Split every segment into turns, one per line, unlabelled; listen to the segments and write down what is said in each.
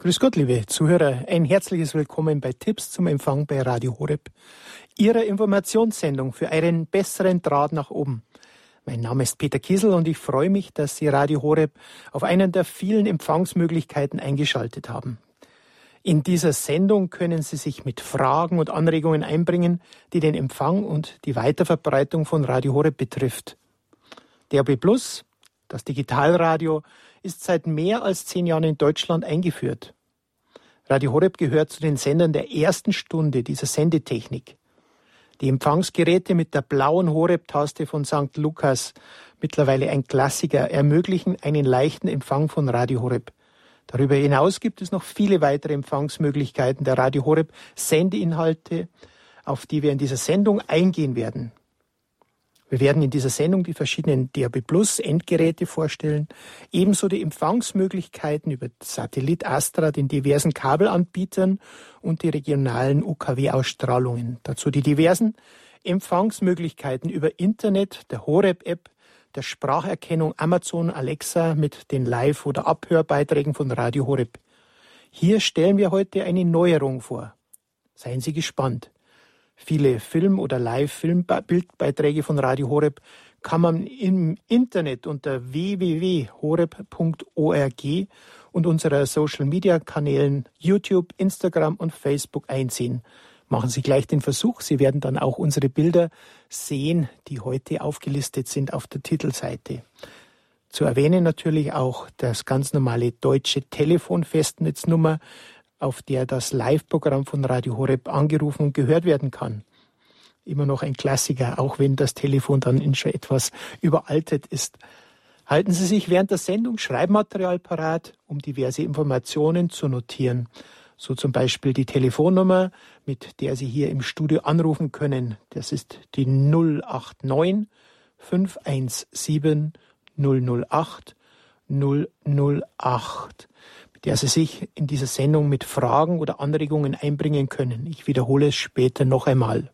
Grüß Gott, liebe Zuhörer. Ein herzliches Willkommen bei Tipps zum Empfang bei Radio Horeb, Ihrer Informationssendung für einen besseren Draht nach oben. Mein Name ist Peter Kiesel und ich freue mich, dass Sie Radio Horeb auf einen der vielen Empfangsmöglichkeiten eingeschaltet haben. In dieser Sendung können Sie sich mit Fragen und Anregungen einbringen, die den Empfang und die Weiterverbreitung von Radio Horeb betrifft. DAB Plus, das Digitalradio, ist seit mehr als zehn Jahren in Deutschland eingeführt. Radio Horeb gehört zu den Sendern der ersten Stunde dieser Sendetechnik. Die Empfangsgeräte mit der blauen Horeb-Taste von St. Lukas, mittlerweile ein Klassiker, ermöglichen einen leichten Empfang von Radio Horeb. Darüber hinaus gibt es noch viele weitere Empfangsmöglichkeiten der Radio Horeb Sendeinhalte, auf die wir in dieser Sendung eingehen werden. Wir werden in dieser Sendung die verschiedenen DAB Plus Endgeräte vorstellen, ebenso die Empfangsmöglichkeiten über Satellit Astra, den diversen Kabelanbietern und die regionalen UKW-Ausstrahlungen. Dazu die diversen Empfangsmöglichkeiten über Internet, der Horeb-App, der Spracherkennung Amazon Alexa mit den Live- oder Abhörbeiträgen von Radio Horeb. Hier stellen wir heute eine Neuerung vor. Seien Sie gespannt. Viele Film- oder Live-Filmbildbeiträge von Radio Horeb kann man im Internet unter www.horeb.org und unserer Social-Media-Kanälen YouTube, Instagram und Facebook einsehen. Machen Sie gleich den Versuch. Sie werden dann auch unsere Bilder sehen, die heute aufgelistet sind auf der Titelseite. Zu erwähnen natürlich auch das ganz normale deutsche Telefonfestnetznummer auf der das Live-Programm von Radio Horeb angerufen und gehört werden kann. Immer noch ein Klassiker, auch wenn das Telefon dann schon etwas überaltet ist. Halten Sie sich während der Sendung Schreibmaterial parat, um diverse Informationen zu notieren. So zum Beispiel die Telefonnummer, mit der Sie hier im Studio anrufen können. Das ist die 089 517 008 008 der Sie sich in dieser Sendung mit Fragen oder Anregungen einbringen können. Ich wiederhole es später noch einmal.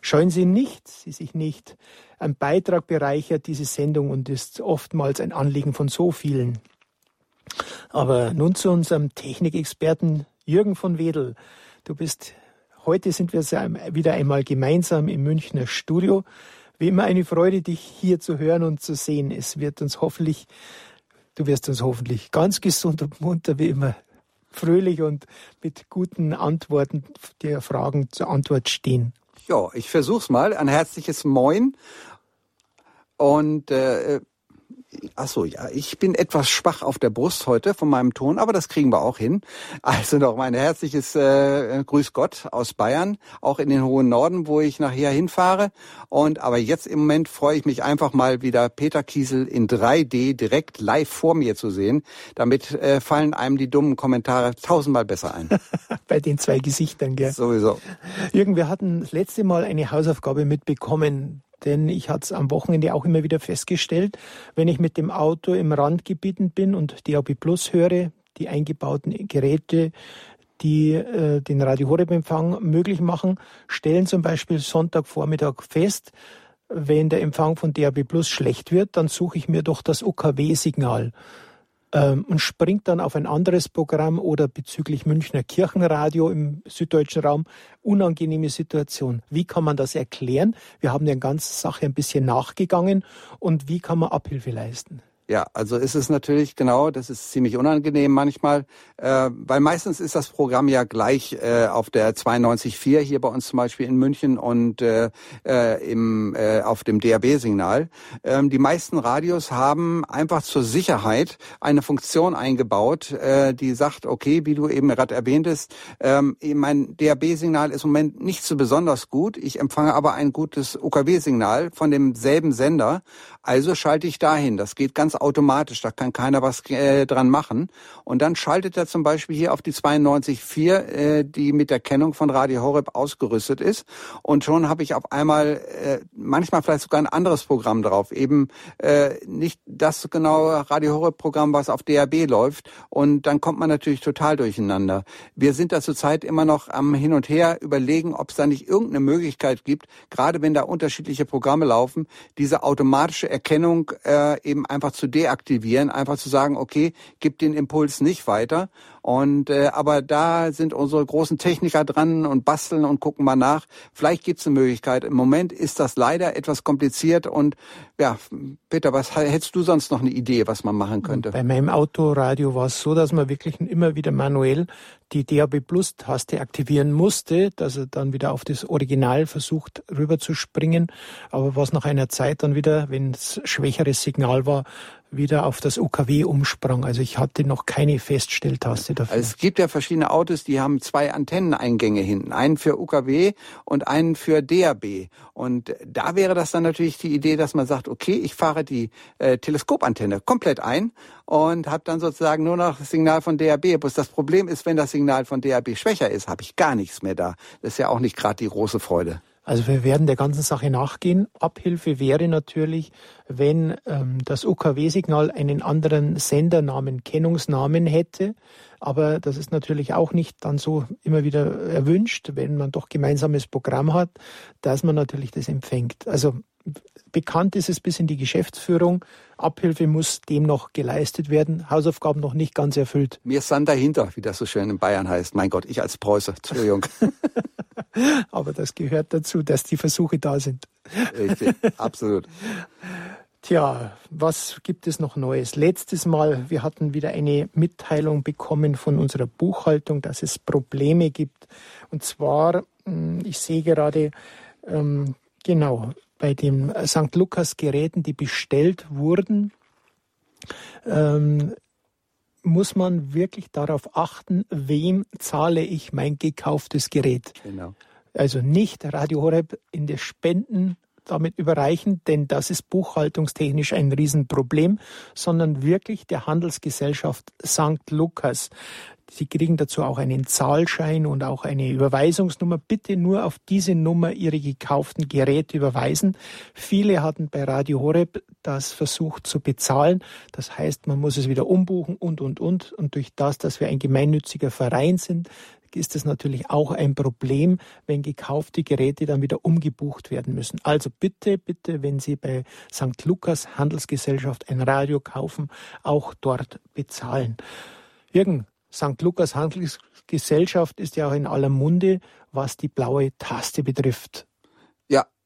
Scheuen Sie nicht, Sie sich nicht. Ein Beitrag bereichert diese Sendung und ist oftmals ein Anliegen von so vielen. Aber nun zu unserem Technikexperten Jürgen von Wedel. Du bist, heute sind wir wieder einmal gemeinsam im Münchner Studio. Wie immer eine Freude, dich hier zu hören und zu sehen. Es wird uns hoffentlich Du wirst uns hoffentlich ganz gesund und munter wie immer fröhlich und mit guten Antworten der Fragen zur Antwort stehen.
Ja, ich versuch's mal. Ein herzliches Moin. Und äh, Ach so, ja, ich bin etwas schwach auf der Brust heute von meinem Ton, aber das kriegen wir auch hin. Also noch mein herzliches äh, Grüß Gott aus Bayern, auch in den hohen Norden, wo ich nachher hinfahre. Und aber jetzt im Moment freue ich mich einfach mal wieder Peter Kiesel in 3D direkt live vor mir zu sehen. Damit äh, fallen einem die dummen Kommentare tausendmal besser ein.
Bei den zwei Gesichtern, gell?
Sowieso.
Jürgen, wir hatten das letzte Mal eine Hausaufgabe mitbekommen denn ich hatte es am Wochenende auch immer wieder festgestellt, wenn ich mit dem Auto im Randgebieten bin und DAB Plus höre, die eingebauten Geräte, die äh, den Radio Horeb Empfang möglich machen, stellen zum Beispiel Sonntagvormittag fest, wenn der Empfang von DAB Plus schlecht wird, dann suche ich mir doch das UKW-Signal und springt dann auf ein anderes Programm oder bezüglich Münchner Kirchenradio im süddeutschen Raum. Unangenehme Situation. Wie kann man das erklären? Wir haben der ganzen Sache ein bisschen nachgegangen und wie kann man Abhilfe leisten?
Ja, also ist es natürlich genau, das ist ziemlich unangenehm manchmal, äh, weil meistens ist das Programm ja gleich äh, auf der 92.4 hier bei uns zum Beispiel in München und äh, äh, im, äh, auf dem DAB-Signal. Ähm, die meisten Radios haben einfach zur Sicherheit eine Funktion eingebaut, äh, die sagt, okay, wie du eben gerade erwähntest, ähm, mein DAB-Signal ist im Moment nicht so besonders gut, ich empfange aber ein gutes UKW-Signal von demselben Sender, also schalte ich dahin. Das geht ganz automatisch, da kann keiner was äh, dran machen. Und dann schaltet er zum Beispiel hier auf die 92.4, äh, die mit der Kennung von Radio Horeb ausgerüstet ist. Und schon habe ich auf einmal äh, manchmal vielleicht sogar ein anderes Programm drauf. Eben äh, nicht das genaue Radio Horeb-Programm, was auf DAB läuft. Und dann kommt man natürlich total durcheinander. Wir sind da zurzeit immer noch am Hin und Her überlegen, ob es da nicht irgendeine Möglichkeit gibt, gerade wenn da unterschiedliche Programme laufen, diese automatische Erkennung äh, eben einfach zu deaktivieren, einfach zu sagen, okay, gib den Impuls nicht weiter. Und äh, aber da sind unsere großen Techniker dran und basteln und gucken mal nach. Vielleicht gibt es eine Möglichkeit. Im Moment ist das leider etwas kompliziert und ja, Peter, was hättest du sonst noch eine Idee, was man machen könnte?
Bei meinem Autoradio war es so, dass man wirklich immer wieder manuell die DAB Plus Taste aktivieren musste, dass er dann wieder auf das Original versucht rüber zu springen, aber was nach einer Zeit dann wieder, wenn es schwächeres Signal war, wieder auf das UKW umsprang. Also ich hatte noch keine Feststelltaste dafür.
Also es gibt ja verschiedene Autos, die haben zwei Antenneneingänge hinten. Einen für UKW und einen für DAB. Und da wäre das dann natürlich die Idee, dass man sagt, okay, ich fahre die äh, Teleskopantenne komplett ein und habe dann sozusagen nur noch das Signal von DAB. Bloß das Problem ist, wenn das Signal von DAB schwächer ist, habe ich gar nichts mehr da. Das ist ja auch nicht gerade die große Freude.
Also wir werden der ganzen Sache nachgehen. Abhilfe wäre natürlich, wenn ähm, das UKW-Signal einen anderen Sendernamen, Kennungsnamen hätte. Aber das ist natürlich auch nicht dann so immer wieder erwünscht, wenn man doch gemeinsames Programm hat, dass man natürlich das empfängt. Also bekannt ist es bis in die Geschäftsführung. Abhilfe muss dem noch geleistet werden. Hausaufgaben noch nicht ganz erfüllt.
Wir sind dahinter, wie das so schön in Bayern heißt. Mein Gott, ich als Preußer. Entschuldigung.
Aber das gehört dazu, dass die Versuche da sind.
Richtig, absolut.
Tja, was gibt es noch Neues? Letztes Mal, wir hatten wieder eine Mitteilung bekommen von unserer Buchhaltung, dass es Probleme gibt. Und zwar, hm, ich sehe gerade, ähm, genau, bei den St. Lukas Geräten, die bestellt wurden, ähm, muss man wirklich darauf achten, wem zahle ich mein gekauftes Gerät. Genau. Also nicht Radio Horeb in der Spenden damit überreichen, denn das ist buchhaltungstechnisch ein Riesenproblem, sondern wirklich der Handelsgesellschaft St. Lukas. Sie kriegen dazu auch einen Zahlschein und auch eine Überweisungsnummer. Bitte nur auf diese Nummer Ihre gekauften Geräte überweisen. Viele hatten bei Radio Horeb das versucht zu bezahlen. Das heißt, man muss es wieder umbuchen und, und, und. Und durch das, dass wir ein gemeinnütziger Verein sind, ist es natürlich auch ein Problem, wenn gekaufte Geräte dann wieder umgebucht werden müssen. Also bitte, bitte, wenn Sie bei St. Lukas Handelsgesellschaft ein Radio kaufen, auch dort bezahlen. Jürgen, St. Lukas Handelsgesellschaft ist ja auch in aller Munde, was die blaue Taste betrifft.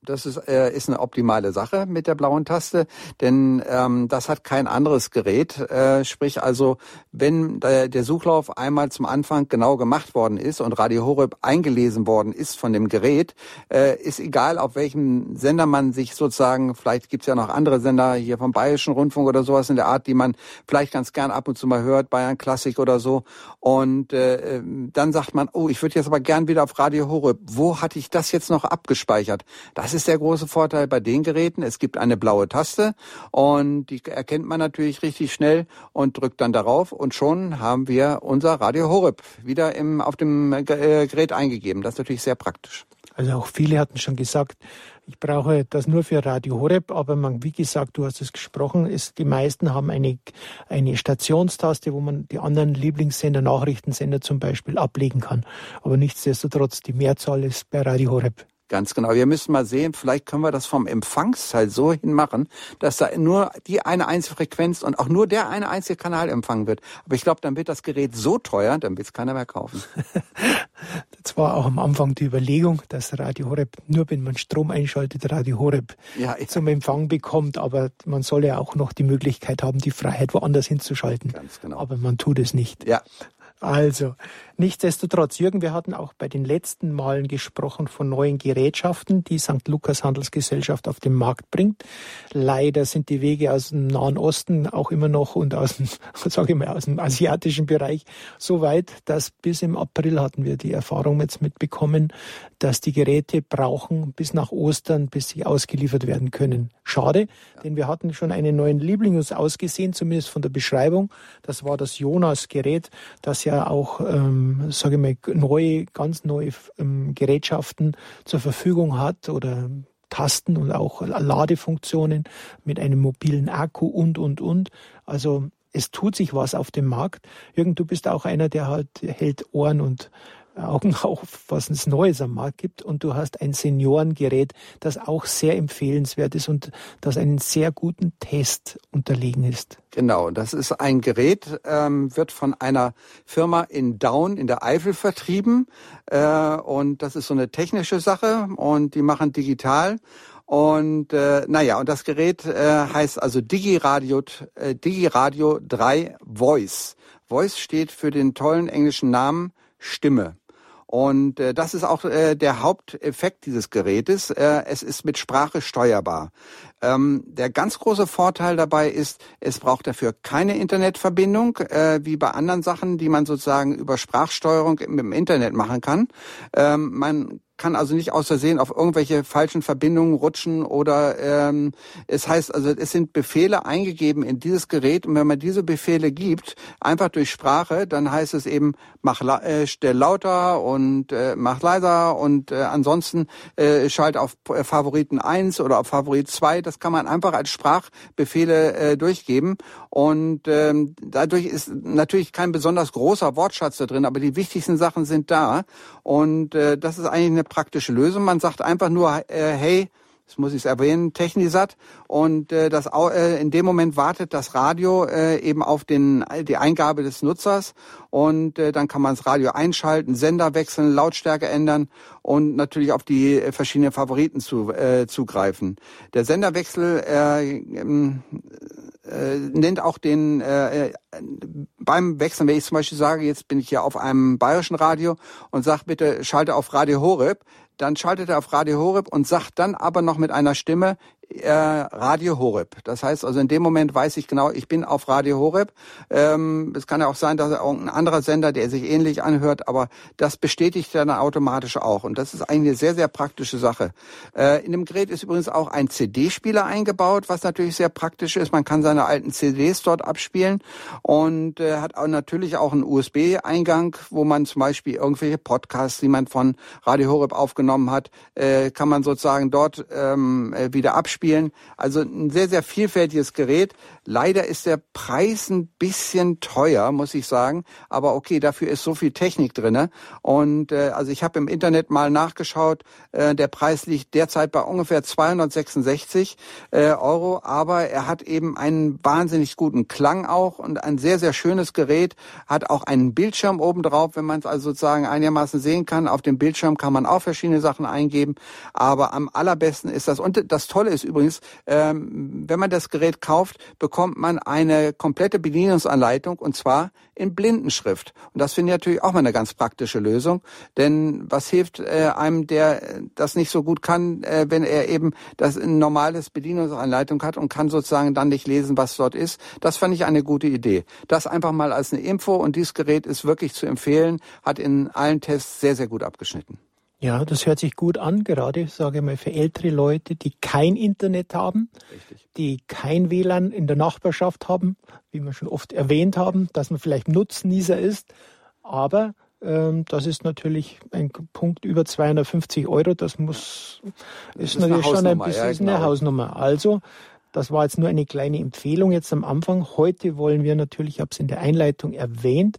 Das ist, äh, ist eine optimale Sache mit der blauen Taste, denn ähm, das hat kein anderes Gerät. Äh, sprich also, wenn der, der Suchlauf einmal zum Anfang genau gemacht worden ist und Radio Horeb eingelesen worden ist von dem Gerät, äh, ist egal, auf welchem Sender man sich sozusagen, vielleicht gibt's ja noch andere Sender hier vom Bayerischen Rundfunk oder sowas in der Art, die man vielleicht ganz gern ab und zu mal hört, Bayern Klassik oder so. Und äh, dann sagt man, oh, ich würde jetzt aber gern wieder auf Radio Horeb. Wo hatte ich das jetzt noch abgespeichert? Das ist der große Vorteil bei den Geräten. Es gibt eine blaue Taste und die erkennt man natürlich richtig schnell und drückt dann darauf und schon haben wir unser Radio Horeb wieder im, auf dem äh, Gerät eingegeben. Das ist natürlich sehr praktisch.
Also auch viele hatten schon gesagt, ich brauche das nur für Radio Horeb, aber man, wie gesagt, du hast es gesprochen, ist, die meisten haben eine, eine Stationstaste, wo man die anderen Lieblingssender, Nachrichtensender zum Beispiel ablegen kann. Aber nichtsdestotrotz, die Mehrzahl ist bei Radio Horeb.
Ganz genau. Wir müssen mal sehen, vielleicht können wir das vom Empfangsteil so hin machen, dass da nur die eine einzige Frequenz und auch nur der eine einzige Kanal empfangen wird. Aber ich glaube, dann wird das Gerät so teuer, dann wird es keiner mehr kaufen.
das war auch am Anfang die Überlegung, dass Radio Horeb nur wenn man Strom einschaltet, Radio Horeb ja, zum Empfang bekommt. Aber man soll ja auch noch die Möglichkeit haben, die Freiheit woanders hinzuschalten. Ganz genau. Aber man tut es nicht. Ja. Also, nichtsdestotrotz, Jürgen, wir hatten auch bei den letzten Malen gesprochen von neuen Gerätschaften, die St. Lukas Handelsgesellschaft auf den Markt bringt. Leider sind die Wege aus dem Nahen Osten auch immer noch und aus dem, sage ich mal, aus dem asiatischen Bereich so weit, dass bis im April hatten wir die Erfahrung jetzt mitbekommen, dass die Geräte brauchen bis nach Ostern, bis sie ausgeliefert werden können. Schade, denn wir hatten schon einen neuen Liebling uns ausgesehen, zumindest von der Beschreibung. Das war das Jonas-Gerät, das ja auch, ähm, sage ich mal, neue, ganz neue ähm, Gerätschaften zur Verfügung hat oder Tasten und auch Ladefunktionen mit einem mobilen Akku und, und, und. Also es tut sich was auf dem Markt. Jürgen, du bist auch einer, der halt hält Ohren und Augen auf, was es Neues am Markt gibt. Und du hast ein Seniorengerät, das auch sehr empfehlenswert ist und das einen sehr guten Test unterlegen ist.
Genau, das ist ein Gerät, ähm, wird von einer Firma in Down in der Eifel vertrieben. Äh, und das ist so eine technische Sache und die machen digital. Und äh, naja, und das Gerät äh, heißt also DigiRadio, äh, DigiRadio 3 Voice. Voice steht für den tollen englischen Namen Stimme. Und äh, das ist auch äh, der Haupteffekt dieses Gerätes. Äh, es ist mit Sprache steuerbar. Ähm, der ganz große Vorteil dabei ist, es braucht dafür keine Internetverbindung, äh, wie bei anderen Sachen, die man sozusagen über Sprachsteuerung im, im Internet machen kann. Ähm, man kann also nicht aus Versehen auf irgendwelche falschen Verbindungen rutschen oder ähm, es heißt also, es sind Befehle eingegeben in dieses Gerät und wenn man diese Befehle gibt, einfach durch Sprache, dann heißt es eben, mach äh, stell lauter und äh, mach leiser und äh, ansonsten äh, schalt auf äh, Favoriten 1 oder auf Favorit 2. Das kann man einfach als Sprachbefehle äh, durchgeben und ähm, dadurch ist natürlich kein besonders großer Wortschatz da drin, aber die wichtigsten Sachen sind da und äh, das ist eigentlich eine praktische Lösung. Man sagt einfach nur, äh, hey, das muss ich erwähnen, Technisat. Und äh, das, äh, in dem Moment wartet das Radio äh, eben auf den, die Eingabe des Nutzers. Und äh, dann kann man das Radio einschalten, Sender wechseln, Lautstärke ändern und natürlich auf die verschiedenen Favoriten zu, äh, zugreifen. Der Senderwechsel äh, äh, nennt auch den äh, beim Wechseln, wenn ich zum Beispiel sage, jetzt bin ich hier auf einem bayerischen Radio und sag bitte schalte auf Radio Horeb, dann schaltet er auf Radio Horeb und sagt dann aber noch mit einer Stimme, äh, Radio Horeb. Das heißt also in dem Moment weiß ich genau, ich bin auf Radio Horeb. Ähm, es kann ja auch sein, dass er ein anderer Sender, der sich ähnlich anhört, aber das bestätigt dann automatisch auch. Und das ist eigentlich eine sehr, sehr praktische Sache. Äh, in dem Gerät ist übrigens auch ein CD-Spieler eingebaut, was natürlich sehr praktisch ist. Man kann seine alten CDs dort abspielen und äh, hat auch natürlich auch einen USB-Eingang, wo man zum Beispiel irgendwelche Podcasts, die man von Radio Horeb aufgenommen hat, äh, kann man sozusagen dort ähm, äh, wieder abspielen spielen. Also ein sehr, sehr vielfältiges Gerät. Leider ist der Preis ein bisschen teuer, muss ich sagen. Aber okay, dafür ist so viel Technik drinne. Und äh, also ich habe im Internet mal nachgeschaut. Äh, der Preis liegt derzeit bei ungefähr 266 äh, Euro. Aber er hat eben einen wahnsinnig guten Klang auch und ein sehr, sehr schönes Gerät. Hat auch einen Bildschirm oben drauf, wenn man es also sozusagen einigermaßen sehen kann. Auf dem Bildschirm kann man auch verschiedene Sachen eingeben. Aber am allerbesten ist das. Und das Tolle ist übrigens, ähm, wenn man das Gerät kauft, bekommt man eine komplette Bedienungsanleitung und zwar in Blindenschrift. Und das finde ich natürlich auch mal eine ganz praktische Lösung, denn was hilft äh, einem, der das nicht so gut kann, äh, wenn er eben das ein normales Bedienungsanleitung hat und kann sozusagen dann nicht lesen, was dort ist. Das fand ich eine gute Idee. Das einfach mal als eine Info und dieses Gerät ist wirklich zu empfehlen, hat in allen Tests sehr, sehr gut abgeschnitten.
Ja, das hört sich gut an, gerade, sage ich mal, für ältere Leute, die kein Internet haben, Richtig. die kein WLAN in der Nachbarschaft haben, wie wir schon oft erwähnt haben, dass man vielleicht Nutznießer ist. Aber ähm, das ist natürlich ein Punkt über 250 Euro. Das muss, ist, ist natürlich schon ein bisschen ja, genau. eine Hausnummer. Also, das war jetzt nur eine kleine Empfehlung jetzt am Anfang. Heute wollen wir natürlich, ich habe es in der Einleitung erwähnt,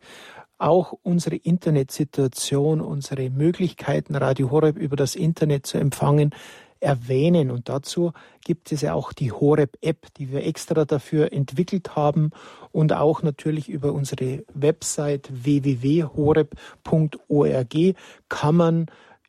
auch unsere Internetsituation, unsere Möglichkeiten, Radio Horeb über das Internet zu empfangen, erwähnen. Und dazu gibt es ja auch die Horeb-App, die wir extra dafür entwickelt haben und auch natürlich über unsere Website www.horeb.org kann man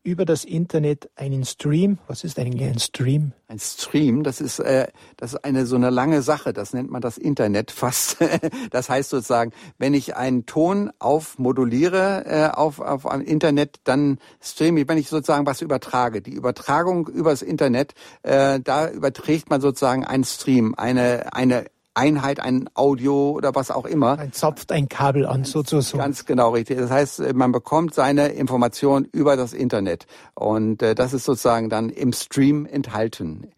über das Internet einen Stream. Was ist eigentlich ein Stream?
Ein Stream, das ist, äh, das ist eine so eine lange Sache. Das nennt man das Internet fast. das heißt sozusagen, wenn ich einen Ton aufmoduliere äh, auf, auf einem Internet, dann streame ich, wenn ich sozusagen was übertrage. Die Übertragung übers Internet, äh, da überträgt man sozusagen einen Stream, eine, eine Einheit, ein Audio oder was auch immer.
Ein zapft ein Kabel an, sozusagen.
Ganz genau richtig. Das heißt, man bekommt seine Information über das Internet. Und äh, das ist sozusagen dann im Stream enthalten.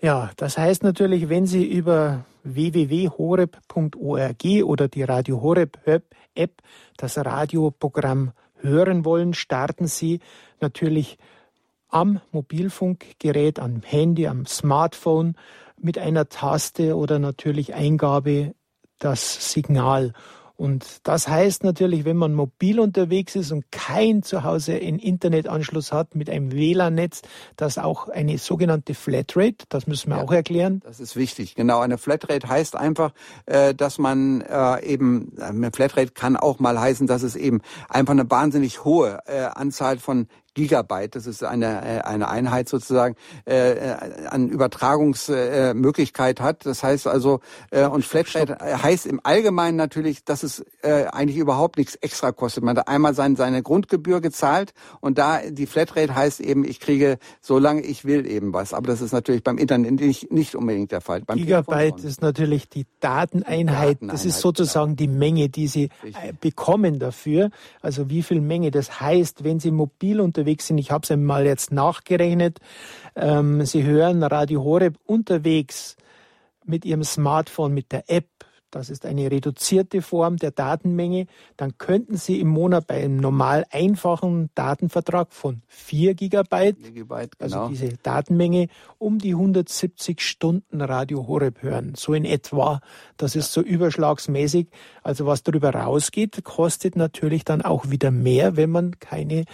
Ja, das heißt natürlich, wenn Sie über www.horeb.org oder die Radio Horeb App das Radioprogramm hören wollen, starten Sie natürlich am Mobilfunkgerät, am Handy, am Smartphone mit einer Taste oder natürlich Eingabe das Signal. Und das heißt natürlich, wenn man mobil unterwegs ist und kein zu Hause einen Internetanschluss hat mit einem WLAN-Netz, dass auch eine sogenannte Flatrate, das müssen wir ja, auch erklären.
Das ist wichtig. Genau, eine Flatrate heißt einfach, äh, dass man äh, eben, eine Flatrate kann auch mal heißen, dass es eben einfach eine wahnsinnig hohe äh, Anzahl von Gigabyte, das ist eine, äh, eine Einheit sozusagen, äh, äh an Übertragungsmöglichkeit äh, hat. Das heißt also, äh, und Flatrate heißt im Allgemeinen natürlich, dass es äh, eigentlich überhaupt nichts extra kostet. Man hat einmal sein, seine Grundgebühr gezahlt und da die Flatrate heißt eben, ich kriege, solange ich will, eben was. Aber das ist natürlich beim Internet nicht, nicht unbedingt der Fall. Beim
Gigabyte ist natürlich die Dateneinheit. Dateneinheit. Das ist sozusagen genau. die Menge, die Sie Richtig. bekommen dafür. Also wie viel Menge. Das heißt, wenn Sie mobil unter unterwegs sind. Ich habe es einmal jetzt nachgerechnet. Ähm, Sie hören Radio Horeb unterwegs mit Ihrem Smartphone, mit der App das ist eine reduzierte Form der Datenmenge, dann könnten Sie im Monat bei einem normal einfachen Datenvertrag von 4 Gigabyte, Gigabyte also genau. diese Datenmenge, um die 170 Stunden Radio Horeb hören. So in etwa. Das ist so überschlagsmäßig. Also was darüber rausgeht, kostet natürlich dann auch wieder mehr, wenn man keine,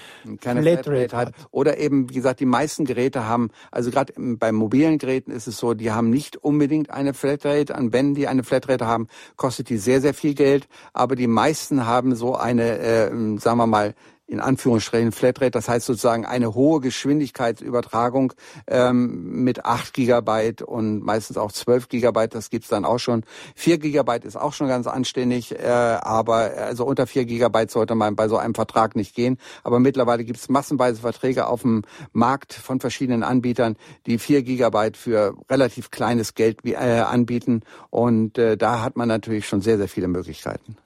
keine Flatrate hat. Oder eben, wie gesagt, die meisten Geräte haben, also gerade bei mobilen Geräten ist es so, die haben nicht unbedingt eine Flatrate. An wenn die eine Flatrate haben, kostet die sehr, sehr viel Geld. Aber die meisten haben so eine, äh, sagen wir mal, in Anführungsstrichen Flatrate, das heißt sozusagen eine hohe Geschwindigkeitsübertragung ähm, mit 8 Gigabyte und meistens auch 12 Gigabyte, das gibt's dann auch schon. 4 Gigabyte ist auch schon ganz anständig, äh, aber also unter 4 Gigabyte sollte man bei so einem Vertrag nicht gehen. Aber mittlerweile gibt's massenweise Verträge auf dem Markt von verschiedenen Anbietern, die 4 Gigabyte für relativ kleines Geld äh, anbieten und äh, da hat man natürlich schon sehr, sehr viele Möglichkeiten.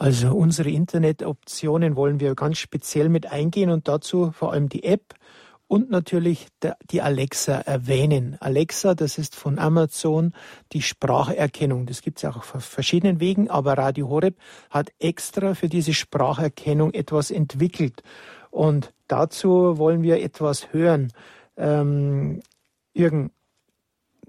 Also unsere Internetoptionen wollen wir ganz speziell mit eingehen und dazu vor allem die App und natürlich die Alexa erwähnen. Alexa, das ist von Amazon die Spracherkennung. Das gibt es auch auf verschiedenen Wegen, aber Radio Horeb hat extra für diese Spracherkennung etwas entwickelt. Und dazu wollen wir etwas hören. Ähm, Jürgen,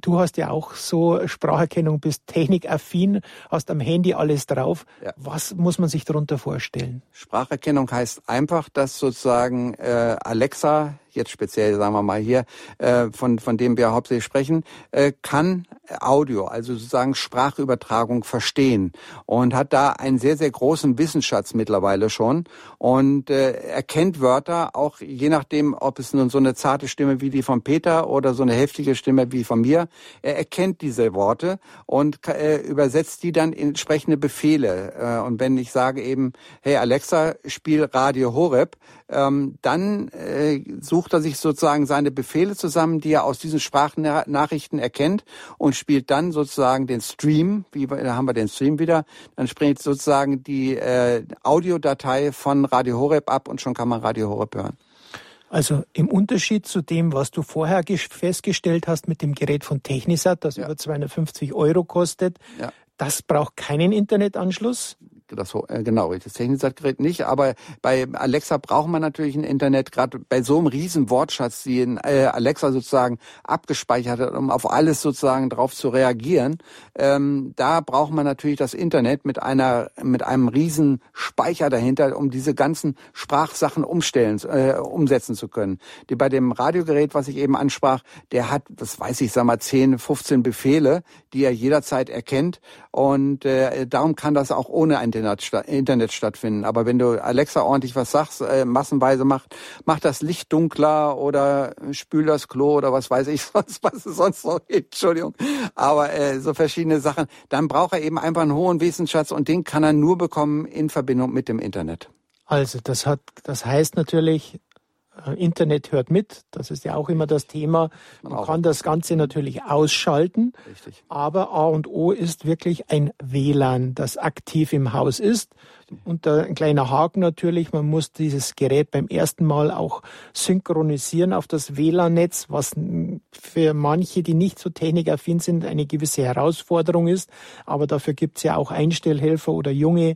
du hast ja auch so Spracherkennung, bist technikaffin, hast am Handy alles drauf. Ja. Was muss man sich darunter vorstellen?
Spracherkennung heißt einfach, dass sozusagen äh, Alexa jetzt speziell sagen wir mal hier, äh, von, von dem wir hauptsächlich sprechen, äh, kann Audio, also sozusagen Sprachübertragung verstehen und hat da einen sehr, sehr großen Wissensschatz mittlerweile schon und äh, erkennt Wörter auch je nachdem, ob es nun so eine zarte Stimme wie die von Peter oder so eine heftige Stimme wie von mir, er erkennt diese Worte und äh, übersetzt die dann in entsprechende Befehle. Äh, und wenn ich sage eben, hey Alexa, spiel Radio Horeb, ähm, dann äh, sucht er sich sozusagen seine Befehle zusammen, die er aus diesen Sprachnachrichten erkennt und spielt dann sozusagen den Stream, wie da haben wir den Stream wieder, dann springt sozusagen die äh, Audiodatei von Radio Horeb ab und schon kann man Radio Horeb hören.
Also im Unterschied zu dem, was du vorher festgestellt hast mit dem Gerät von Technisat, das ja. über 250 Euro kostet, ja. das braucht keinen Internetanschluss
das äh, genau, das Technikgerät nicht, aber bei Alexa braucht man natürlich ein Internet, gerade bei so einem riesen Wortschatz, die in äh, Alexa sozusagen abgespeichert hat, um auf alles sozusagen drauf zu reagieren. Ähm, da braucht man natürlich das Internet mit einer mit einem riesen Speicher dahinter, um diese ganzen Sprachsachen umstellen, äh, umsetzen zu können. Die bei dem Radiogerät, was ich eben ansprach, der hat, das weiß ich, sag mal 10, 15 Befehle, die er jederzeit erkennt und äh, darum kann das auch ohne ein Internet stattfinden. Aber wenn du Alexa ordentlich was sagst, äh, massenweise macht, macht das Licht dunkler oder spül das Klo oder was weiß ich sonst, was es sonst noch gibt, Entschuldigung. Aber äh, so verschiedene Sachen. Dann braucht er eben einfach einen hohen Wissensschatz und den kann er nur bekommen in Verbindung mit dem Internet.
Also das hat, das heißt natürlich, Internet hört mit, das ist ja auch immer das Thema. Man, kann das Ganze natürlich ausschalten, Richtig. aber A und O ist wirklich ein WLAN, das aktiv im Haus ist. Und ein kleiner Haken natürlich, man muss dieses Gerät beim ersten Mal auch synchronisieren auf das WLAN-Netz, was für manche, die nicht so technikaffin sind, eine gewisse Herausforderung ist. Aber dafür gibt es ja auch Einstellhelfer oder junge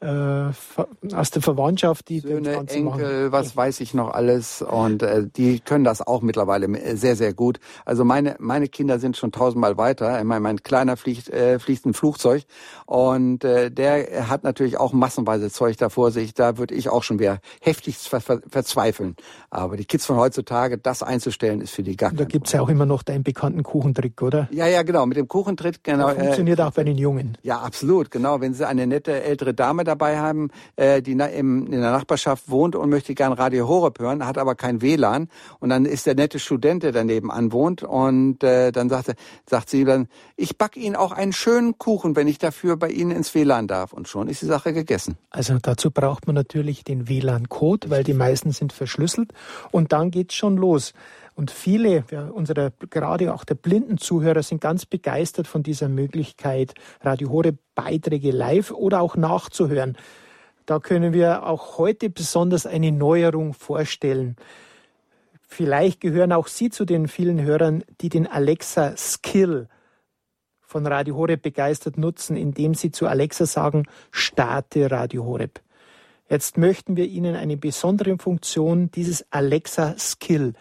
äh, aus der Verwandtschaft, die
Söhne, Enkel, machen. was weiß ich noch alles und äh, die können das auch mittlerweile sehr, sehr gut. Also meine, meine Kinder sind schon tausendmal weiter. Ich meine, mein Kleiner fliegt, äh, fliegt ein Flugzeug und äh, der hat natürlich auch massenweise Zeug da vor sich. Da würde ich auch schon wieder heftig ver ver verzweifeln. Aber die Kids von heutzutage, das einzustellen, ist für die gar
Da gibt's ja auch immer noch deinen bekannten Kuchentrick, oder?
Ja, ja, genau. Mit dem Kuchentrick, genau.
Das funktioniert äh, auch bei den Jungen.
Ja, absolut, genau. Wenn sie eine nette ältere Dame dabei haben, äh, die im, in der Nachbarschaft wohnt und möchte gern Radio Horeb hören, hat aber kein WLAN und dann ist der nette Student, der daneben anwohnt und äh, dann sagt, sagt sie dann, ich backe Ihnen auch einen schönen Kuchen, wenn ich dafür bei Ihnen ins WLAN darf und schon ist die Sache gegessen.
Also dazu braucht man natürlich den WLAN-Code, weil die meisten sind verschlüsselt und dann geht's schon los. Und viele unserer, gerade auch der blinden Zuhörer, sind ganz begeistert von dieser Möglichkeit, Radio Horeb Beiträge live oder auch nachzuhören. Da können wir auch heute besonders eine Neuerung vorstellen. Vielleicht gehören auch Sie zu den vielen Hörern, die den Alexa Skill von Radio Horeb begeistert nutzen, indem Sie zu Alexa sagen, starte Radio Horeb. Jetzt möchten wir Ihnen eine besondere Funktion dieses Alexa Skill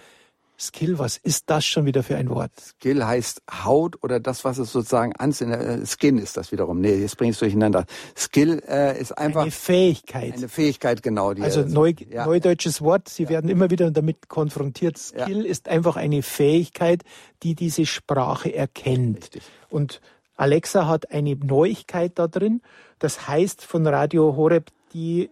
Skill, was ist das schon wieder für ein Wort?
Skill heißt Haut oder das, was es sozusagen ans äh, Skin ist das wiederum. Nee, jetzt bringst du durcheinander. Skill äh, ist einfach
eine Fähigkeit.
Eine Fähigkeit, genau.
Die also neu, ja. neudeutsches Wort. Sie ja. werden immer wieder damit konfrontiert. Skill ja. ist einfach eine Fähigkeit, die diese Sprache erkennt. Richtig. Und Alexa hat eine Neuigkeit da drin. Das heißt von Radio Horeb die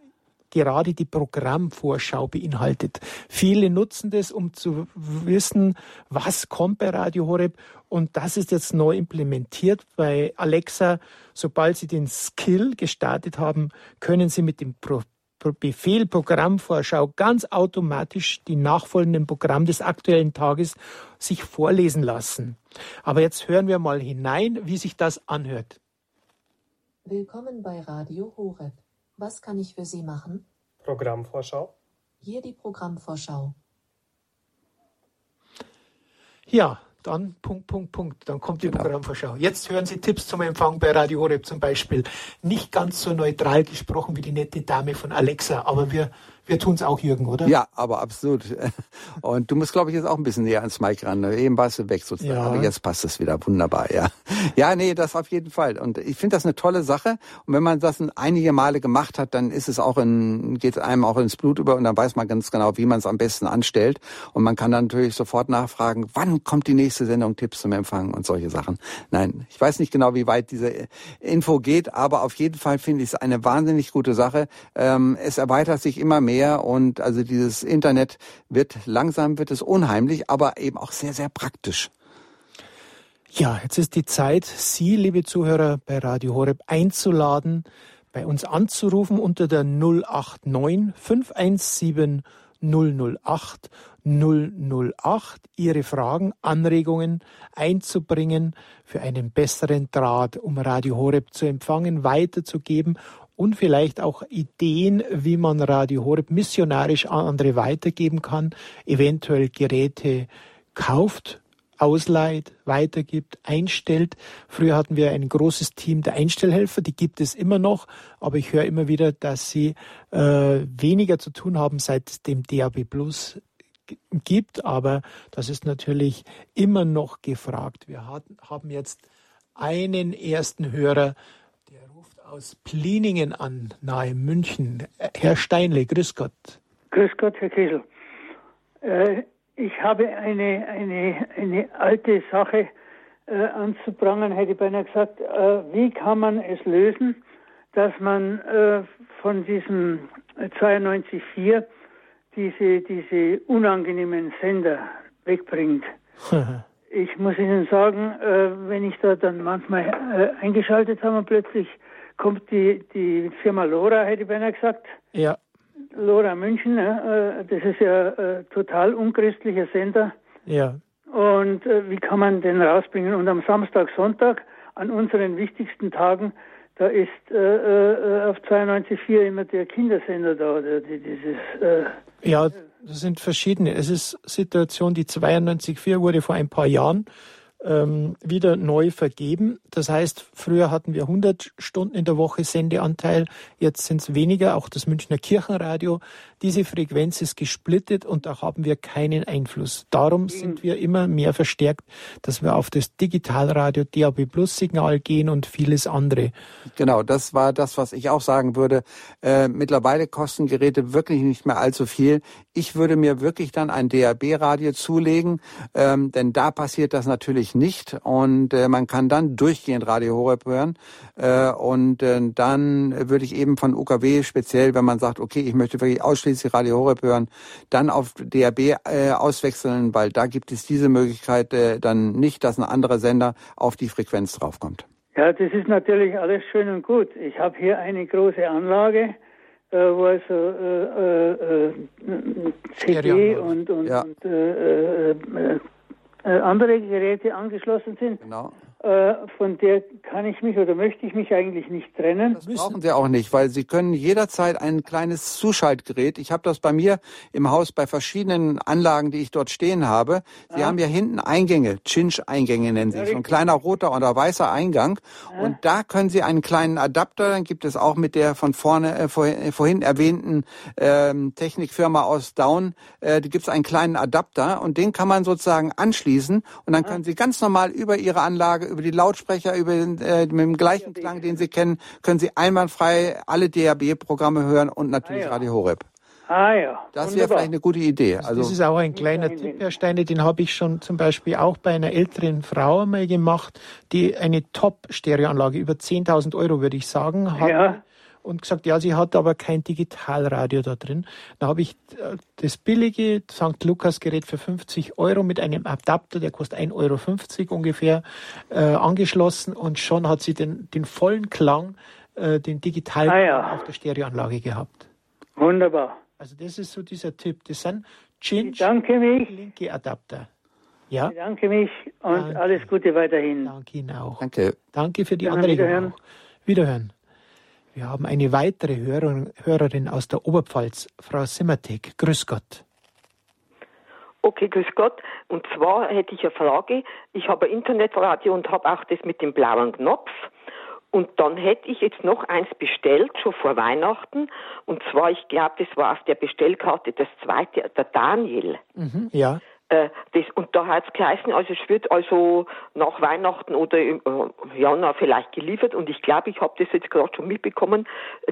gerade die Programmvorschau beinhaltet. Viele nutzen das, um zu wissen, was kommt bei Radio Horeb. Und das ist jetzt neu implementiert bei Alexa. Sobald Sie den Skill gestartet haben, können Sie mit dem Pro Befehl Programmvorschau ganz automatisch die nachfolgenden Programme des aktuellen Tages sich vorlesen lassen. Aber jetzt hören wir mal hinein, wie sich das anhört.
Willkommen bei Radio Horeb. Was kann ich für Sie machen?
Programmvorschau.
Hier die Programmvorschau.
Ja, dann Punkt, Punkt, Punkt. Dann kommt die genau. Programmvorschau. Jetzt hören Sie Tipps zum Empfang bei Radio Horeb zum Beispiel. Nicht ganz so neutral gesprochen wie die nette Dame von Alexa, aber wir wir tun es auch, Jürgen, oder?
Ja, aber absolut. Und du musst, glaube ich, jetzt auch ein bisschen näher ans Mike ran. Eben warst du weg sozusagen. Ja. Aber jetzt passt es wieder wunderbar, ja. Ja, nee, das auf jeden Fall. Und ich finde das eine tolle Sache. Und wenn man das einige Male gemacht hat, dann ist es auch in, geht einem auch ins Blut über und dann weiß man ganz genau, wie man es am besten anstellt. Und man kann dann natürlich sofort nachfragen, wann kommt die nächste Sendung Tipps zum Empfang und solche Sachen. Nein, ich weiß nicht genau, wie weit diese Info geht, aber auf jeden Fall finde ich es eine wahnsinnig gute Sache. Ähm, es erweitert sich immer mehr mehr und also dieses Internet wird langsam, wird es unheimlich, aber eben auch sehr, sehr praktisch.
Ja, jetzt ist die Zeit, Sie, liebe Zuhörer, bei Radio Horeb einzuladen, bei uns anzurufen unter der 089 517 008 008 Ihre Fragen, Anregungen einzubringen für einen besseren Draht, um Radio Horeb zu empfangen, weiterzugeben und vielleicht auch Ideen, wie man Radio Horeb missionarisch an andere weitergeben kann, eventuell Geräte kauft, ausleiht, weitergibt, einstellt. Früher hatten wir ein großes Team der Einstellhelfer, die gibt es immer noch, aber ich höre immer wieder, dass sie äh, weniger zu tun haben, seit dem DAB Plus gibt, aber das ist natürlich immer noch gefragt. Wir haben jetzt einen ersten Hörer, aus Pliningen an, nahe München. Herr Steinle, grüß Gott.
Grüß Gott, Herr Kessel. Äh, ich habe eine, eine, eine alte Sache äh, anzubrangen, hätte ich beinahe gesagt. Äh, wie kann man es lösen, dass man äh, von diesem 92.4 diese, diese unangenehmen Sender wegbringt? ich muss Ihnen sagen, äh, wenn ich da dann manchmal äh, eingeschaltet habe und plötzlich kommt die, die Firma Lora, hätte ich beinahe gesagt.
Ja.
Lora München, äh, das ist ja äh, total unchristlicher Sender.
Ja.
Und äh, wie kann man den rausbringen? Und am Samstag, Sonntag, an unseren wichtigsten Tagen, da ist äh, äh, auf 92.4 immer der Kindersender da, oder die, dieses. Äh,
ja, das sind verschiedene. Es ist Situation, die 92.4 wurde vor ein paar Jahren ähm, wieder neu vergeben. Das heißt, früher hatten wir 100 Stunden in der Woche Sendeanteil, jetzt sind es weniger, auch das Münchner Kirchenradio. Diese Frequenz ist gesplittet und da haben wir keinen Einfluss. Darum sind wir immer mehr verstärkt, dass wir auf das Digitalradio DAB Plus Signal gehen und vieles andere.
Genau, das war das, was ich auch sagen würde. Äh, mittlerweile kosten Geräte wirklich nicht mehr allzu viel. Ich würde mir wirklich dann ein DAB-Radio zulegen, ähm, denn da passiert das natürlich nicht und äh, man kann dann durchgehend Radio Horeb hören äh, und äh, dann würde ich eben von UKW speziell, wenn man sagt, okay, ich möchte wirklich ausschließlich Radio Horeb hören, dann auf DAB äh, auswechseln, weil da gibt es diese Möglichkeit äh, dann nicht, dass ein anderer Sender auf die Frequenz draufkommt.
Ja, das ist natürlich alles schön und gut. Ich habe hier eine große Anlage, äh, wo also äh, äh, äh CD und, und,
Ja.
und äh, äh, andere Geräte angeschlossen sind.
Genau.
Äh, von der kann ich mich oder möchte ich mich eigentlich nicht trennen.
Das brauchen Sie auch nicht, weil Sie können jederzeit ein kleines Zuschaltgerät. Ich habe das bei mir im Haus bei verschiedenen Anlagen, die ich dort stehen habe. Sie haben ja hinten Eingänge, Chinch-Eingänge nennen sie, so ein kleiner roter oder weißer Eingang. Und da können Sie einen kleinen Adapter, dann gibt es auch mit der von vorne äh, vorhin, äh, vorhin erwähnten ähm, Technikfirma aus Down, äh, da gibt es einen kleinen Adapter und den kann man sozusagen anschließen und dann können Sie ganz normal über Ihre Anlage, über die Lautsprecher, über den, äh, mit dem gleichen Klang, den Sie kennen, können Sie einwandfrei alle DAB-Programme hören und natürlich
Ah, ja.
Radio Horeb.
Ah ja.
Das wäre vielleicht eine gute Idee.
Also
Also
das ist auch ein kleiner Tipp, Herr Steine, den habe ich schon zum Beispiel auch bei einer älteren Frau einmal gemacht, die eine Top-Stereoanlage, über 10.000 Euro würde ich sagen, hatte.
Ja.
Und gesagt, ja, sie hat aber kein Digitalradio da drin. Da habe ich äh, das billige St. Lukas Gerät für 50 Euro mit einem Adapter, der kostet 1,50 Euro ungefähr, äh, angeschlossen und schon hat sie den, den vollen Klang, äh, den Digital
Ah, ja.
auf der Stereoanlage gehabt.
Wunderbar.
Also das ist so dieser Tipp. Das sind
mich,
linke Adapter. Ja,
ich danke mich und
Danke.
alles Gute weiterhin.
danke Ihnen auch.
danke.
Danke für die
Dann
Anregung
wiederhören.
auch. Wiederhören. Wir haben eine weitere Hörer, Hörerin aus der Oberpfalz, Frau Simmertek. Grüß Gott.
Okay, grüß Gott. Und zwar hätte ich eine Frage. Ich habe ein Internetradio und habe auch das mit dem blauen Knopf. Und dann hätte ich jetzt noch eins bestellt, schon vor Weihnachten. Und zwar, ich glaube, das war auf der Bestellkarte das zweite, der Daniel.
Mhm, ja,
das, und da hat es geheißen, also es wird also nach Weihnachten oder im äh, Januar vielleicht geliefert. Und ich glaube, ich habe das jetzt gerade schon mitbekommen.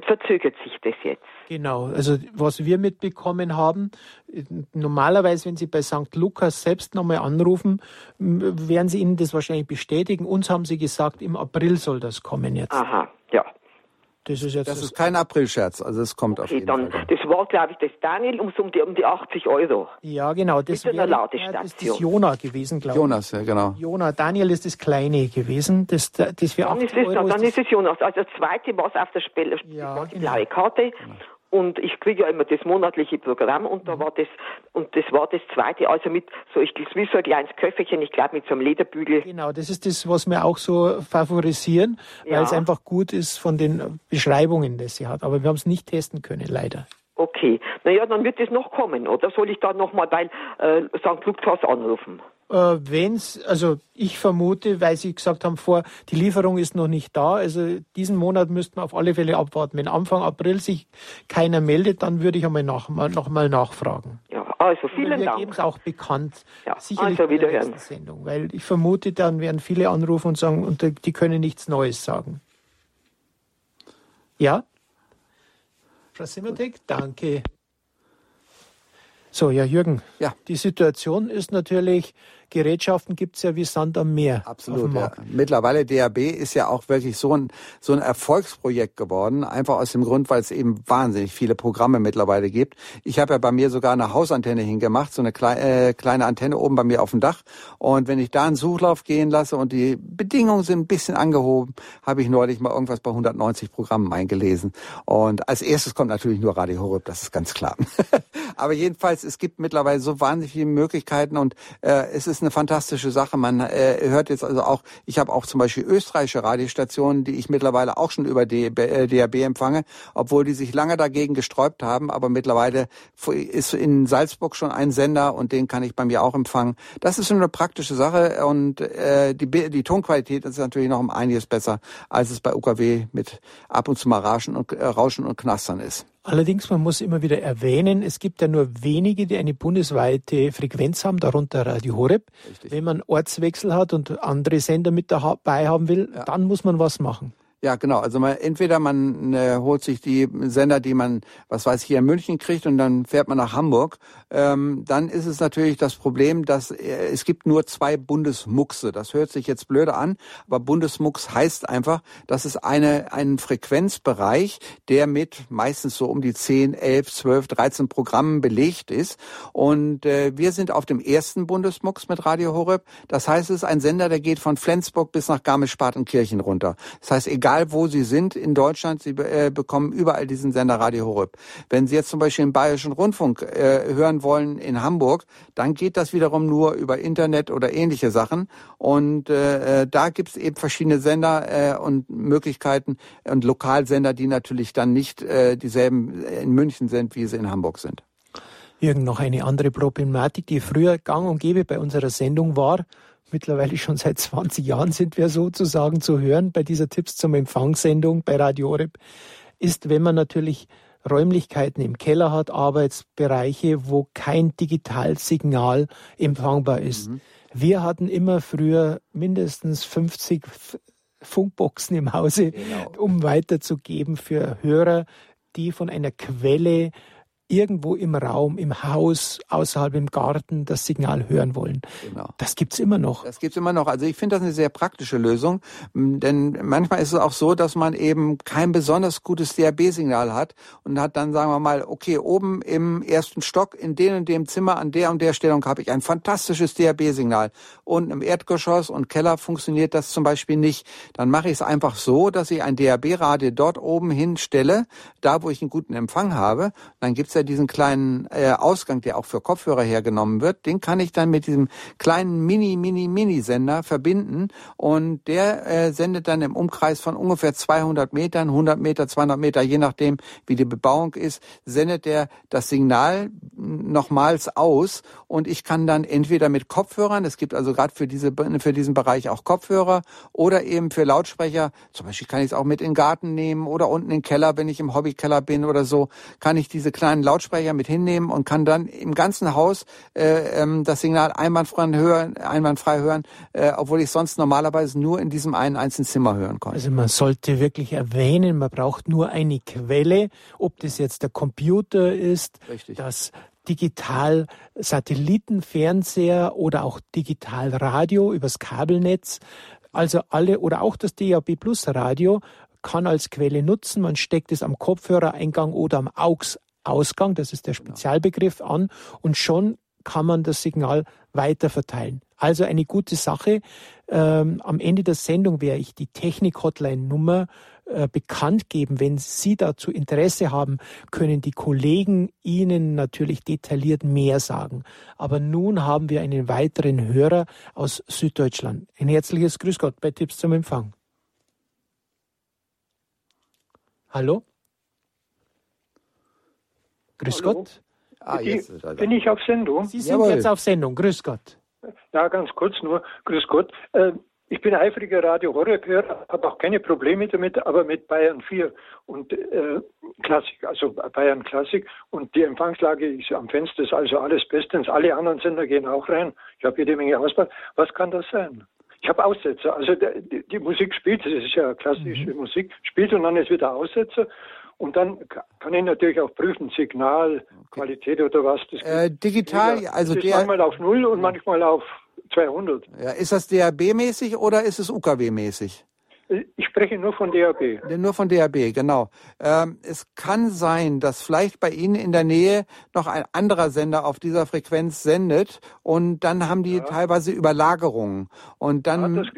Verzögert sich das jetzt.
genau. Also was wir mitbekommen haben, äh, normalerweise, wenn Sie bei St. Lukas selbst nochmal anrufen, werden Sie Ihnen das wahrscheinlich bestätigen. Uns haben Sie gesagt, im April soll das kommen jetzt.
Aha, ja.
Das ist jetzt
Das ist kein Aprilscherz, also es kommt auf
Okay,
jeden
dann,
Fall.
das war, glaube ich, das Daniel um, so um, die, um die 80 Euro.
ja genau. Das wäre
Ladestation.
das ist Jona gewesen, glaube ich.
Jonas, ja genau.
Jona, Daniel ist das Kleine gewesen. Das, das für
Dann
80
ist es,
Euro
dann
ist
ist es Jonas. Also das zweite war es auf der Spelle,
Ja,
das war die
genau.
blaue Karte. Und ich kriege ja immer das monatliche Programm und
Mhm.
da war das, und das war das zweite, also mit so, ich, wie so ein kleines Köfferchen, ich glaube mit so einem Lederbügel.
Genau, das ist das, was wir auch so favorisieren, weil
Ja.
es einfach gut ist von den Beschreibungen, das sie hat. Aber wir haben es nicht testen können, leider.
Okay. Naja, dann wird es noch kommen, oder? Soll ich da nochmal bei äh, St. Lukas anrufen?
Äh, wenn's, also ich vermute, weil Sie gesagt haben vor, die Lieferung ist noch nicht da. Also diesen Monat müssten wir auf alle Fälle abwarten. Wenn Anfang April sich keiner meldet, dann würde ich einmal nach, mal, noch mal nachfragen.
Ja, also vielen
wir
Dank.
geben es auch bekannt.
Ja,
Sicherlich
also
bei der nächsten Sendung, weil ich vermute, dann werden viele anrufen und sagen, und die können nichts Neues sagen. Ja? Frau Simmertek, danke. So, ja, Jürgen.
Ja.
Die Situation ist natürlich, Gerätschaften gibt es ja wie Sand am Meer.
Absolut, ja. Mittlerweile DAB ist ja auch wirklich so ein, so ein Erfolgsprojekt geworden. Einfach aus dem Grund, weil es eben wahnsinnig viele Programme mittlerweile gibt. Ich habe ja bei mir sogar eine Hausantenne hingemacht, so eine klei äh, kleine Antenne oben bei mir auf dem Dach. Und wenn ich da einen Suchlauf gehen lasse und die Bedingungen sind ein bisschen angehoben, habe ich neulich mal irgendwas bei 190 Programmen eingelesen. Und als erstes kommt natürlich nur Radio Horeb, das ist ganz klar. Aber jedenfalls, es gibt mittlerweile so wahnsinnig viele Möglichkeiten und äh, es ist eine fantastische Sache. Man äh, hört jetzt also auch, ich habe auch zum Beispiel österreichische Radiostationen, die ich mittlerweile auch schon über DAB äh, empfange, obwohl die sich lange dagegen gesträubt haben. Aber mittlerweile ist in Salzburg schon ein Sender und den kann ich bei mir auch empfangen. Das ist schon eine praktische Sache und äh, die, die Tonqualität ist natürlich noch um einiges besser, als es bei UKW mit ab und zu mal Rauschen und, äh, Rauschen und Knastern ist.
Allerdings, man muss immer wieder erwähnen, es gibt ja nur wenige, die eine bundesweite Frequenz haben, darunter Radio Horeb. Richtig. Wenn man Ortswechsel hat und andere Sender mit dabei haben will, ja. dann muss man was machen.
Ja, genau. Also man, entweder man äh, holt sich die Sender, die man, was weiß ich, hier in München kriegt und dann fährt man nach Hamburg. Ähm, dann ist es natürlich das Problem, dass äh, es gibt nur zwei Bundesmuxe. Das hört sich jetzt blöde an, aber Bundesmux heißt einfach, dass es eine, einen Frequenzbereich, der mit meistens so um die 10, 11, 12, 13 Programmen belegt ist. Und äh, wir sind auf dem ersten Bundesmux mit Radio Horeb. Das heißt, es ist ein Sender, der geht von Flensburg bis nach Garmisch-Partenkirchen runter. Das heißt, egal egal wo Sie sind in Deutschland, Sie äh, bekommen überall diesen Sender Radio Horeb. Wenn Sie jetzt zum Beispiel den Bayerischen Rundfunk äh, hören wollen in Hamburg, dann geht das wiederum nur über Internet oder ähnliche Sachen. Und äh, äh da gibt es eben verschiedene Sender äh, und Möglichkeiten und Lokalsender, die natürlich dann nicht äh, dieselben in München sind, wie sie in Hamburg sind.
Jürgen, noch eine andere Problematik, die früher gang und gäbe bei unserer Sendung war, mittlerweile schon seit 20 Jahren sind wir sozusagen zu hören bei dieser Tipps zum Empfangssendung bei Radio Oreb, ist, wenn man natürlich Räumlichkeiten im Keller hat, Arbeitsbereiche, wo kein Digitalsignal empfangbar ist. Mhm. Wir hatten immer früher mindestens 50 Funkboxen im Hause, genau. um weiterzugeben für Hörer, die von einer Quelle irgendwo im Raum, im Haus, außerhalb im Garten das Signal hören wollen. Genau. Das gibt's immer noch.
Das gibt's immer noch. Also ich finde das eine sehr praktische Lösung, denn manchmal ist es auch so, dass man eben kein besonders gutes DAB-Signal hat und hat dann, sagen wir mal, okay, oben im ersten Stock in dem und dem Zimmer an der und der Stellung habe ich ein fantastisches DAB-Signal und im Erdgeschoss und Keller funktioniert das zum Beispiel nicht. Dann mache ich es einfach so, dass ich ein DAB-Radio dort oben hinstelle, da wo ich einen guten Empfang habe. Dann gibt's ja diesen kleinen äh, Ausgang, der auch für Kopfhörer hergenommen wird, den kann ich dann mit diesem kleinen Mini, Mini, Mini-Sender verbinden. Und der äh, sendet dann im Umkreis von ungefähr 200 Metern, 100 Meter, 200 Meter, je nachdem, wie die Bebauung ist, sendet der das Signal nochmals aus. Und ich kann dann entweder mit Kopfhörern, es gibt also gerade für diese für diesen Bereich auch Kopfhörer oder eben für Lautsprecher, zum Beispiel kann ich es auch mit in den Garten nehmen oder unten in den Keller, wenn ich im Hobbykeller bin oder so, kann ich diese kleinen Lautsprecher mit hinnehmen und kann dann im ganzen Haus äh, ähm, das Signal einwandfrei hören, einwandfrei hören, äh, obwohl ich sonst normalerweise nur in diesem einen einzelnen Zimmer hören konnte.
Also man sollte wirklich erwähnen, man braucht nur eine Quelle, ob das jetzt der Computer ist, Richtig. das digital Satellitenfernseher oder auch digital Radio übers Kabelnetz. Also alle oder auch das DAB Plus Radio kann als Quelle nutzen. Man steckt es am Kopfhörereingang oder am AUX Ausgang, das ist der genau. Spezialbegriff, an und schon kann man das Signal weiter verteilen. Also eine gute Sache. Ähm, am Ende der Sendung werde ich die Technik-Hotline-Nummer äh, bekannt geben. Wenn Sie dazu Interesse haben, können die Kollegen Ihnen natürlich detailliert mehr sagen. Aber nun haben wir einen weiteren Hörer aus Süddeutschland. Ein herzliches Grüß Gott bei Tipps zum Empfang. Hallo? Grüß
Hallo.
Gott.
Ah, jetzt Bin ich auf Sendung?
Sie sind Jawohl. jetzt auf Sendung. Grüß Gott.
Ja, ganz kurz nur. Grüß Gott. Äh, ich bin eifriger Radio Horeb-Hörer, habe auch keine Probleme damit, aber mit Bayern 4 und äh, Klassik, also Bayern Klassik. Und die Empfangslage ist am Fenster, ist also alles bestens. Alle anderen Sender gehen auch rein. Ich habe jede Menge Auswahl. Was kann das sein? Ich habe Aussetzer. Also die, die, Musik spielt, das ist ja klassische mhm. Musik, spielt und dann ist wieder Aussetzer. Und dann kann ich natürlich auch prüfen, Signal, Qualität oder was.
Das äh, digital, ja, also
der... Manchmal auf Null und manchmal auf 200.
Ja, ist das DAB-mäßig oder ist es UKW-mäßig?
Ich spreche nur von DAB.
Nur von DAB, genau. Ähm, es kann sein, dass vielleicht bei Ihnen in der Nähe noch ein anderer Sender auf dieser Frequenz sendet und dann haben die ja. teilweise Überlagerungen. Und dann. Ja,
das,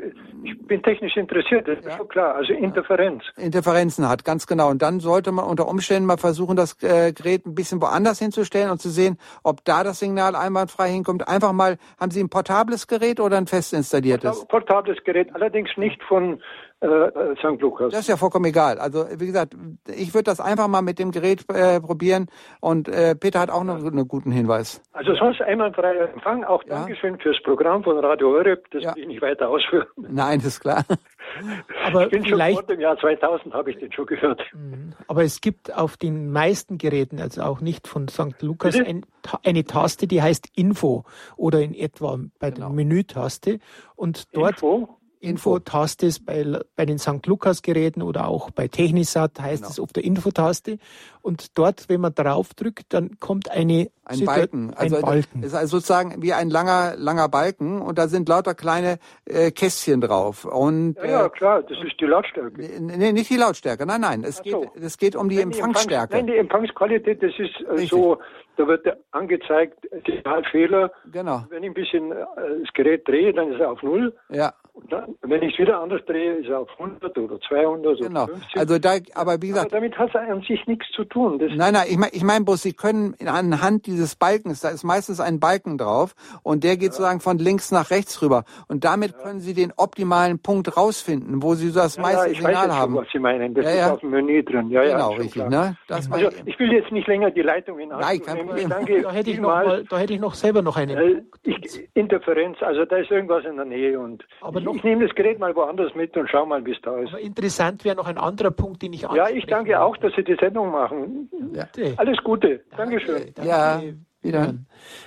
ich bin technisch interessiert, das ja. ist schon klar. Also Interferenz.
Interferenzen hat, ganz genau. Und dann sollte man unter Umständen mal versuchen, das äh, Gerät ein bisschen woanders hinzustellen und zu sehen, ob da das Signal einwandfrei hinkommt. Einfach mal, haben Sie ein portables Gerät oder ein fest installiertes?
Portables Gerät, allerdings nicht von äh, äh St. Lukas.
Das ist ja vollkommen egal. Also wie gesagt, ich würde das einfach mal mit dem Gerät äh, probieren und äh, Peter hat auch noch einen guten Hinweis.
Also sonst einwandfreier Empfang. Auch ja. Dankeschön fürs Programm von Radio Eurep. Das ja. will ich nicht weiter ausführen.
Nein, das ist klar.
Aber ich bin schon vor dem Jahr 2000 habe ich den schon gehört. Mhm.
Aber es gibt auf den meisten Geräten, also auch nicht von St. Lukas, ein, eine Taste, die heißt Info oder in etwa bei genau. der Menütaste. Und dort
Info?
Info-Taste bei, bei den St. Lukas-Geräten oder auch bei Technisat heißt genau. es auf der Info-Taste. Und dort, wenn man drauf drückt, dann kommt eine
ein Balken.
Also ein Balken.
ist also sozusagen wie ein langer, langer Balken und da sind lauter kleine äh, Kästchen drauf. Und,
ja, ja, äh, klar, das ist die Lautstärke.
Nee, nicht die Lautstärke, nein, nein. Es, so. geht, es geht um die Empfangsstärke.
Die Empfangs, nein, die Empfangsqualität, das ist äh, so, da wird angezeigt, Signalfehler.
Genau.
Wenn ich ein bisschen äh, das Gerät drehe, dann ist er auf Null.
Ja.
Und dann, wenn ich es wieder anders drehe, ist er auf 100 oder 200
genau.
oder 50.
Also da, aber wie gesagt.
Aber damit hat es an sich nichts zu tun.
Das nein, nein, ich meine ich mein bloß, Sie können anhand dieses Balkens, da ist meistens ein Balken drauf und der geht ja. sozusagen von links nach rechts rüber. Und damit ja. können Sie den optimalen Punkt rausfinden, wo Sie das
ja,
meiste
ich
Signal
weiß
haben.
Schon, was Sie meinen. Das ist auf dem Menü drin. Ja,
genau, ja, richtig. Ne?
Das also, ich will jetzt nicht länger die Leitung in
Nein, kein Problem.
Danke da, hätte ich noch mal, da hätte ich noch selber noch eine.
Äh, ich, Interferenz, also da ist irgendwas in der Nähe und
aber
ich,
noch,
ich nehme das Gerät mal woanders mit und schau mal, wie es da ist.
Aber interessant wäre noch ein anderer Punkt, den ich
Ja, ich danke auch, dass Sie die Sendung machen. Ja. Alles Gute. Dankeschön.
Danke. Ja. Wieder.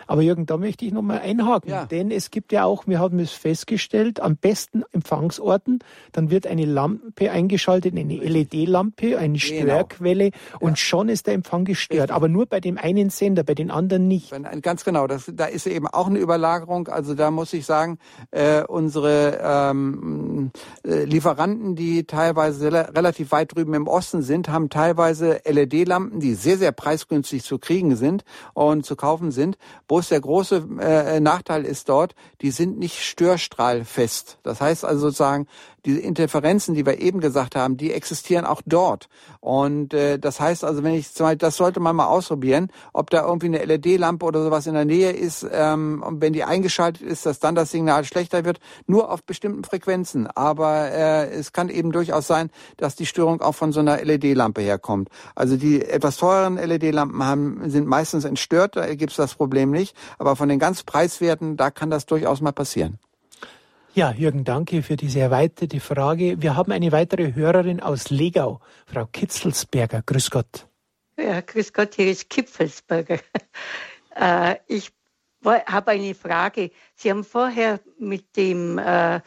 Aber Jürgen, da möchte ich nochmal einhaken, ja. denn es gibt ja auch, wir haben es festgestellt, am besten Empfangsorten, dann wird eine Lampe eingeschaltet, eine LED-Lampe, eine genau. Störquelle genau. und ja. schon ist der Empfang gestört, Richtig. aber nur bei dem einen Sender, bei den anderen nicht.
Ganz genau, das, da ist eben auch eine Überlagerung, also da muss ich sagen, äh, unsere ähm, äh, Lieferanten, die teilweise relativ weit drüben im Osten sind, haben teilweise LED-Lampen, die sehr, sehr preisgünstig zu kriegen sind und zu kaufen kaufen sind. Bloß der große äh, Nachteil ist dort, die sind nicht störstrahlfest. Das heißt also sozusagen, diese Interferenzen, die wir eben gesagt haben, die existieren auch dort. Und äh, das heißt also, wenn ich zum Beispiel, das sollte man mal ausprobieren, ob da irgendwie eine LED-Lampe oder sowas in der Nähe ist, ähm, und wenn die eingeschaltet ist, dass dann das Signal schlechter wird, nur auf bestimmten Frequenzen. Aber äh, es kann eben durchaus sein, dass die Störung auch von so einer LED-Lampe herkommt. Also die etwas teureren LED-Lampen haben, sind meistens entstört, da gibt es das Problem nicht. Aber von den ganz preiswerten, da kann das durchaus mal passieren.
Ja, Jürgen, danke für diese erweiterte Frage. Wir haben eine weitere Hörerin aus Legau, Frau Kitzelsberger. Grüß Gott.
Ja, grüß Gott, hier ist Kipfelsberger. Äh, ich habe eine Frage. Sie haben vorher mit dem äh,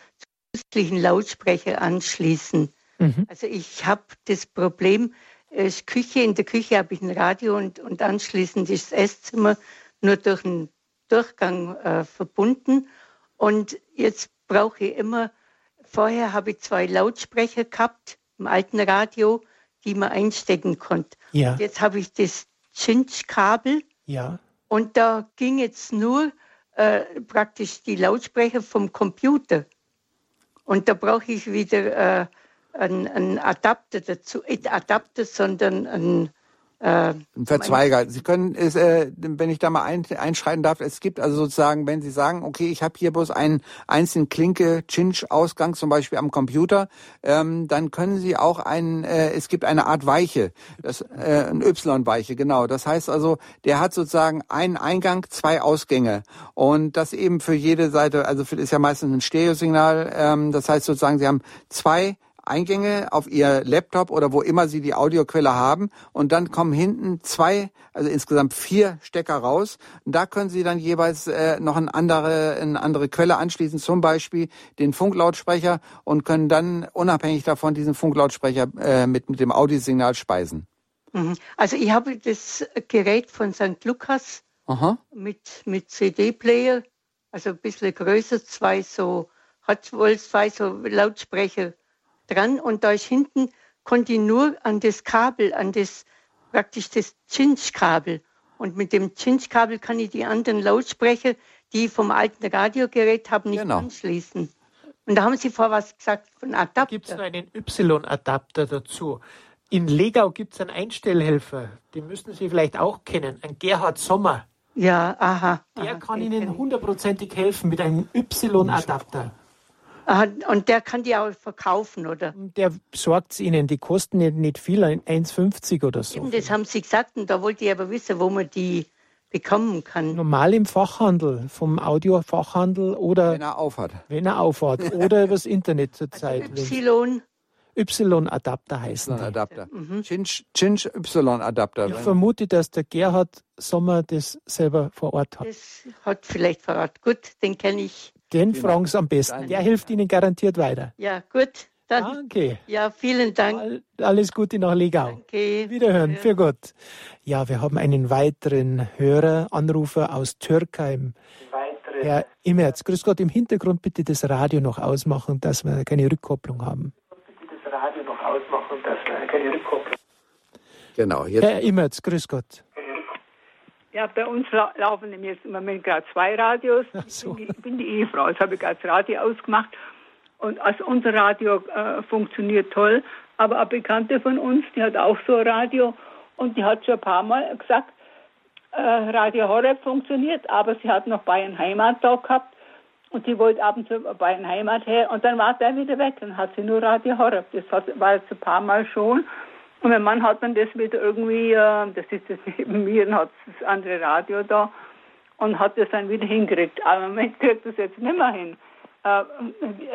zusätzlichen Lautsprecher anschließen. Mhm. Also ich habe das Problem, ist Küche, in der Küche habe ich ein Radio und, und anschließend ist das Esszimmer nur durch einen Durchgang äh, verbunden. Und jetzt brauche ich immer, vorher habe ich zwei Lautsprecher gehabt im alten Radio, die man einstecken konnte. Ja. Jetzt habe ich das Cinch-Kabel.
Ja.
Und da ging jetzt nur äh, praktisch die Lautsprecher vom Computer. Und da brauche ich wieder äh, einen, einen Adapter dazu, nicht Adapter, sondern einen
äh, Verzweiger. Sie können, es, äh, wenn ich da mal ein, einschreiten darf, es gibt also sozusagen, wenn Sie sagen, okay, ich habe hier bloß einen einzelnen Klinke Cinch-Ausgang, zum Beispiel am Computer, ähm, dann können Sie auch einen, äh, es gibt eine Art Weiche, das, äh, ein Y-Weiche, genau. Das heißt also, der hat sozusagen einen Eingang, zwei Ausgänge und das eben für jede Seite, also für, ist ja meistens ein Stereosignal, ähm, das heißt sozusagen, Sie haben zwei Eingänge auf Ihr Laptop oder wo immer Sie die Audioquelle haben und dann kommen hinten zwei, also insgesamt vier Stecker raus. Und da können Sie dann jeweils äh, noch eine andere, eine andere Quelle anschließen, zum Beispiel den Funklautsprecher und können dann unabhängig davon diesen Funklautsprecher äh, mit, mit dem Audiosignal speisen.
Mhm. Also ich habe das Gerät von St. Lukas Aha. mit, mit CD-Player, also ein bisschen größer, zwei so, hat wohl zwei so Lautsprecher dran und da ist hinten, konnte ich nur an das Kabel, an das praktisch das Cinch-Kabel. Und mit dem Cinch-Kabel kann ich die anderen Lautsprecher, die ich vom alten Radiogerät habe, nicht genau. anschließen. Und da haben Sie vor was gesagt von Adapter.
Gibt es noch einen Y-Adapter dazu? In Legau gibt es einen Einstellhelfer, den müssten Sie vielleicht auch kennen, ein Gerhard Sommer.
Ja, aha.
Der
aha,
kann Ihnen
ich.
hundertprozentig helfen mit einem Y-Adapter.
Und der kann die auch verkaufen, oder?
Der besorgt es Ihnen, die kosten nicht, nicht viel, 1,50 oder so.
Eben, das haben Sie gesagt und da wollte ich aber wissen, wo man die bekommen kann.
Normal im Fachhandel, vom Audiofachhandel oder
Wenn er aufhat.
wenn er aufhat oder übers Internet zurzeit.
Y,
Y-Adapter heißen die.
Adapter. Cinch, Cinch Y-Adapter.
Ich vermute, dass der Gerhard Sommer das selber vor Ort hat.
das hat vielleicht verraten. Gut, den kenne ich.
Den fragen Sie am besten. Der hilft Ihnen garantiert weiter.
Ja, gut. Dann,
Danke.
ja, vielen Dank.
All- Alles Gute nach Legau.
Okay.
Wiederhören, für Gott. Ja, wir haben einen weiteren Hörer, Anrufer aus Türkheim. Herr Immerz, grüß Gott, im Hintergrund bitte das Radio noch ausmachen, dass wir keine Rückkopplung haben.
Genau, jetzt
Herr Immerz, grüß Gott.
Ja, bei uns lau- laufen nämlich jetzt im Moment gerade zwei Radios.
so.
Ich bin die, Ehefrau, jetzt habe ich gerade das Radio ausgemacht. Und also unser Radio äh, funktioniert toll. Aber eine Bekannte von uns, die hat auch so ein Radio und die hat schon ein paar Mal gesagt, äh, Radio Horeb funktioniert, aber sie hat noch Bayern Heimat da gehabt und die wollte ab und zu Bayern Heimat her und dann war der wieder weg. Dann hat sie nur Radio Horeb. Das war jetzt ein paar Mal schon. Und mein Mann hat dann das wieder irgendwie, äh, das ist das neben mir, und hat das andere Radio da und hat das dann wieder hingekriegt. Aber im Moment kriegt das jetzt nicht mehr hin. Äh,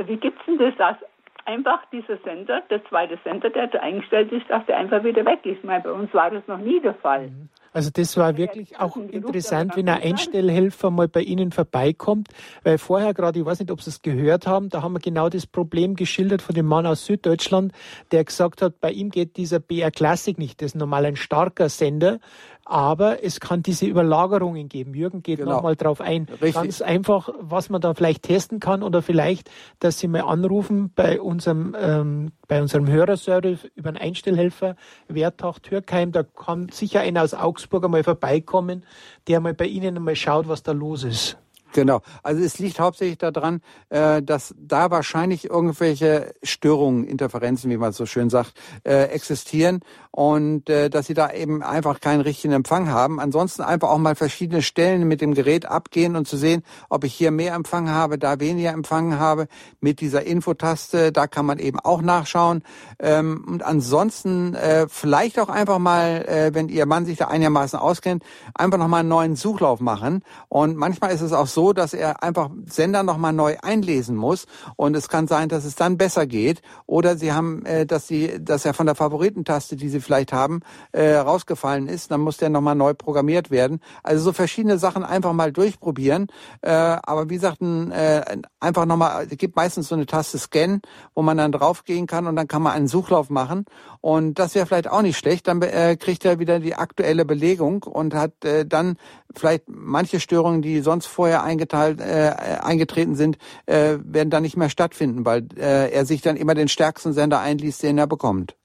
wie gibt's denn das, dass einfach dieser Sender, der zweite Sender, der da eingestellt ist, dass der einfach wieder weg ist? Ich meine, bei uns war das noch nie der Fall.
Also das war wirklich auch interessant, wenn ein Einstellhelfer mal bei Ihnen vorbeikommt, weil vorher gerade, ich weiß nicht, ob Sie es gehört haben, da haben wir genau das Problem geschildert von dem Mann aus Süddeutschland, der gesagt hat, bei ihm geht dieser BR Classic nicht, das ist normal ein starker Sender, aber es kann diese Überlagerungen geben. Jürgen geht
Genau.
nochmal drauf ein.
Richtig.
Ganz einfach, was man da vielleicht testen kann oder vielleicht, dass Sie mal anrufen bei unserem, ähm, bei unserem Hörerservice über einen Einstellhelfer, Wertach Türkheim, da kann sicher einer aus Augsburg einmal vorbeikommen, der mal bei Ihnen einmal schaut, was da los ist.
Genau. Also es liegt hauptsächlich daran, äh, dass da wahrscheinlich irgendwelche Störungen, Interferenzen, wie man so schön sagt, äh, existieren und äh, dass sie da eben einfach keinen richtigen Empfang haben. Ansonsten einfach auch mal verschiedene Stellen mit dem Gerät abgehen und zu sehen, ob ich hier mehr Empfang habe, da weniger Empfang habe. Mit dieser Infotaste, da kann man eben auch nachschauen. Ähm, und ansonsten vielleicht auch einfach mal, wenn Ihr Mann sich da einigermaßen auskennt, einfach nochmal einen neuen Suchlauf machen. Und manchmal ist es auch so, dass er einfach Sender nochmal neu einlesen muss. Und es kann sein, dass es dann besser geht. Oder Sie haben, äh, dass Sie, dass er von der Favoritentaste, die Sie vielleicht haben, äh, rausgefallen ist. Dann muss der nochmal neu programmiert werden. Also so verschiedene Sachen einfach mal durchprobieren. Äh, aber wie gesagt, ein, äh, einfach nochmal, es gibt meistens so eine Taste Scan, wo man dann draufgehen kann und dann kann man einen Suchlauf machen. Und das wäre vielleicht auch nicht schlecht. Dann äh, kriegt er wieder die aktuelle Belegung und hat äh, dann vielleicht manche Störungen, die sonst vorher eingeteilt, äh, eingetreten sind, äh, werden dann nicht mehr stattfinden, weil äh, er sich dann immer den stärksten Sender einliest, den er bekommt.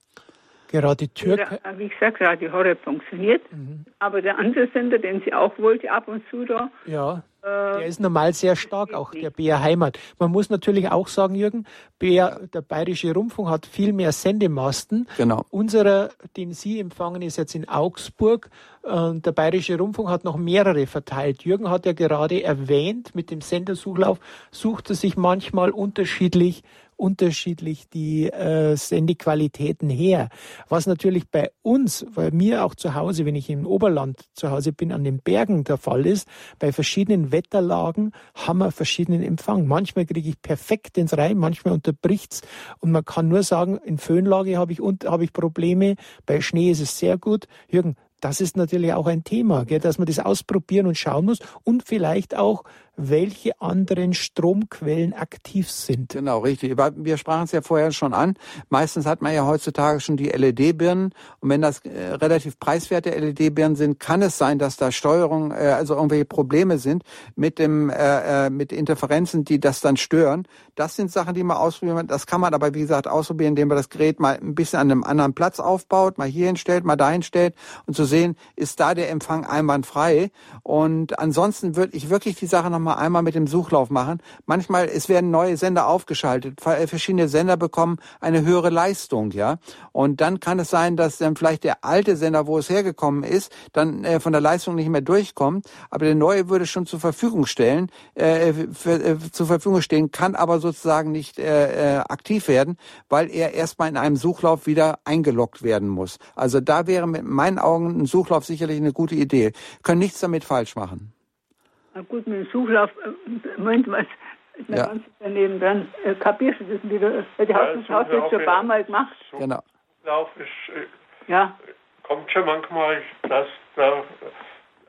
Gerade Türkei.
Ra- Wie gesagt, Radio Horeb funktioniert. Aber der andere Sender, den sie auch wollte, ab und zu da,
Ja, der ist normal sehr stark, auch der BR Heimat. Man muss natürlich auch sagen, Jürgen, BR, der Bayerische Rundfunk hat viel mehr Sendemasten.
Genau.
Unserer, den Sie empfangen, ist jetzt in Augsburg. Und der Bayerische Rundfunk hat noch mehrere verteilt. Jürgen hat ja gerade erwähnt, mit dem Sendersuchlauf sucht er sich manchmal unterschiedlich unterschiedlich die äh, Sendequalitäten her. Was natürlich bei uns, bei mir auch zu Hause, wenn ich im Oberland zu Hause bin, an den Bergen der Fall ist, bei verschiedenen Wetterlagen haben wir verschiedenen Empfang. Manchmal kriege ich perfekt ins Rein, manchmal unterbricht's und man kann nur sagen, in Föhnlage habe ich, habe ich Probleme, bei Schnee ist es sehr gut. Jürgen, das ist natürlich auch ein Thema, gell, dass man das ausprobieren und schauen muss und vielleicht auch, welche anderen Stromquellen aktiv sind.
Genau, richtig. Wir sprachen es ja vorher schon an. Meistens hat man ja heutzutage schon die LED-Birnen. Und wenn das äh, relativ preiswerte LED-Birnen sind, kann es sein, dass da Steuerung, äh, also irgendwelche Probleme sind mit dem, äh, äh, mit Interferenzen, die das dann stören. Das sind Sachen, die man ausprobieren. Das kann man aber, wie gesagt, ausprobieren, indem man das Gerät mal ein bisschen an einem anderen Platz aufbaut, mal hier hinstellt, mal dahin stellt und zu sehen, ist da der Empfang einwandfrei. Und ansonsten würde ich wirklich die Sache noch mal einmal mit dem Suchlauf machen. Manchmal, es werden neue Sender aufgeschaltet, äh, verschiedene Sender bekommen eine höhere Leistung, ja. Und dann kann es sein, dass dann vielleicht der alte Sender, wo es hergekommen ist, dann äh, von der Leistung nicht mehr durchkommt, aber der neue würde schon zur Verfügung stellen, äh, für, äh, zur Verfügung stehen, kann aber sozusagen nicht äh, äh, aktiv werden, weil er erstmal in einem Suchlauf wieder eingeloggt werden muss. Also da wäre mit meinen Augen ein Suchlauf sicherlich eine gute Idee. Können nichts damit falsch machen.
Na gut, mit dem Suchlauf, äh, Moment, mir
Ja.
ganz daneben dran. Äh, kapierst du das wieder? Weil die
Ja,
hast du hast du jetzt schon ein paar Mal gemacht.
Genau.
Lauf ist, äh,
Ja,
kommt schon manchmal, dass da,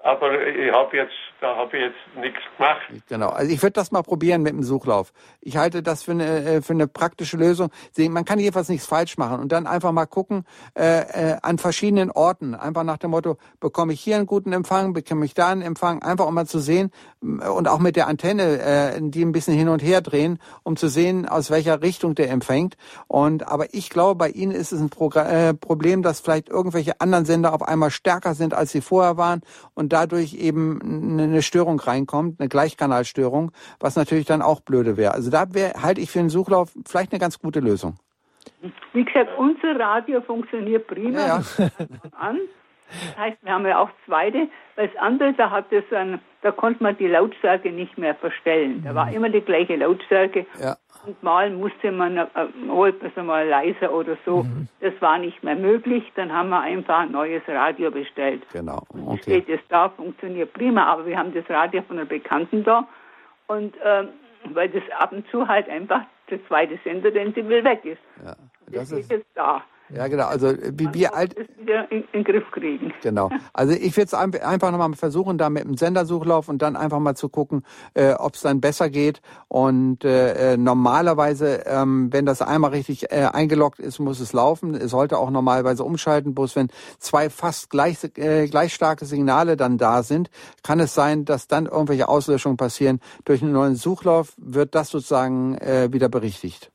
aber ich habe jetzt, da habe ich jetzt nichts gemacht.
Genau. Also ich würde das mal probieren mit dem Suchlauf. Ich halte das für eine, äh, für eine praktische Lösung. Man kann jedenfalls nichts falsch machen und dann einfach mal gucken äh, äh, an verschiedenen Orten. Einfach nach dem Motto, bekomme ich hier einen guten Empfang, bekomme ich da einen Empfang, einfach um mal zu sehen m, und auch mit der Antenne, äh, die ein bisschen hin und her drehen, um zu sehen, aus welcher Richtung der empfängt. Und aber ich glaube, bei Ihnen ist es ein Progr äh, Problem, dass vielleicht irgendwelche anderen Sender auf einmal stärker sind, als sie vorher waren und dadurch eben eine eine Störung reinkommt, eine Gleichkanalstörung, was natürlich dann auch blöde wäre. Also da wär, halte ich für den Suchlauf vielleicht eine ganz gute Lösung.
wie gesagt, unser Radio funktioniert prima.
Ja, ja.
an. Das heißt, wir haben ja auch zweite, weil das andere, da hat es ein, da konnte man die Lautstärke nicht mehr verstellen. Da war immer die gleiche Lautstärke.
Ja.
Und mal musste man äh, mal, also mal leiser oder so. Das war nicht mehr möglich. Dann haben wir einfach ein neues Radio bestellt.
Genau.
Und
Okay.
steht es da, funktioniert prima. Aber wir haben das Radio von einer Bekannten da. Und ähm, weil das ab und zu halt einfach der zweite Sender, den sie will, weg ist.
Ja,
Das
das
ist
ist,
jetzt da.
Ja genau. Also äh, wie wir alt,
wieder in, in den Griff kriegen.
Genau. Also ich würde es einfach nochmal versuchen, da mit dem Sendersuchlauf und dann einfach mal zu gucken, äh, ob es dann besser geht. Und äh, äh, normalerweise, ähm, wenn das einmal richtig äh, eingeloggt ist, muss es laufen. Es sollte auch normalerweise umschalten. Bloß wenn zwei fast gleich, äh, gleich starke Signale dann da sind, kann es sein, dass dann irgendwelche Auslöschungen passieren. Durch einen neuen Suchlauf wird das sozusagen äh, wieder berichtigt.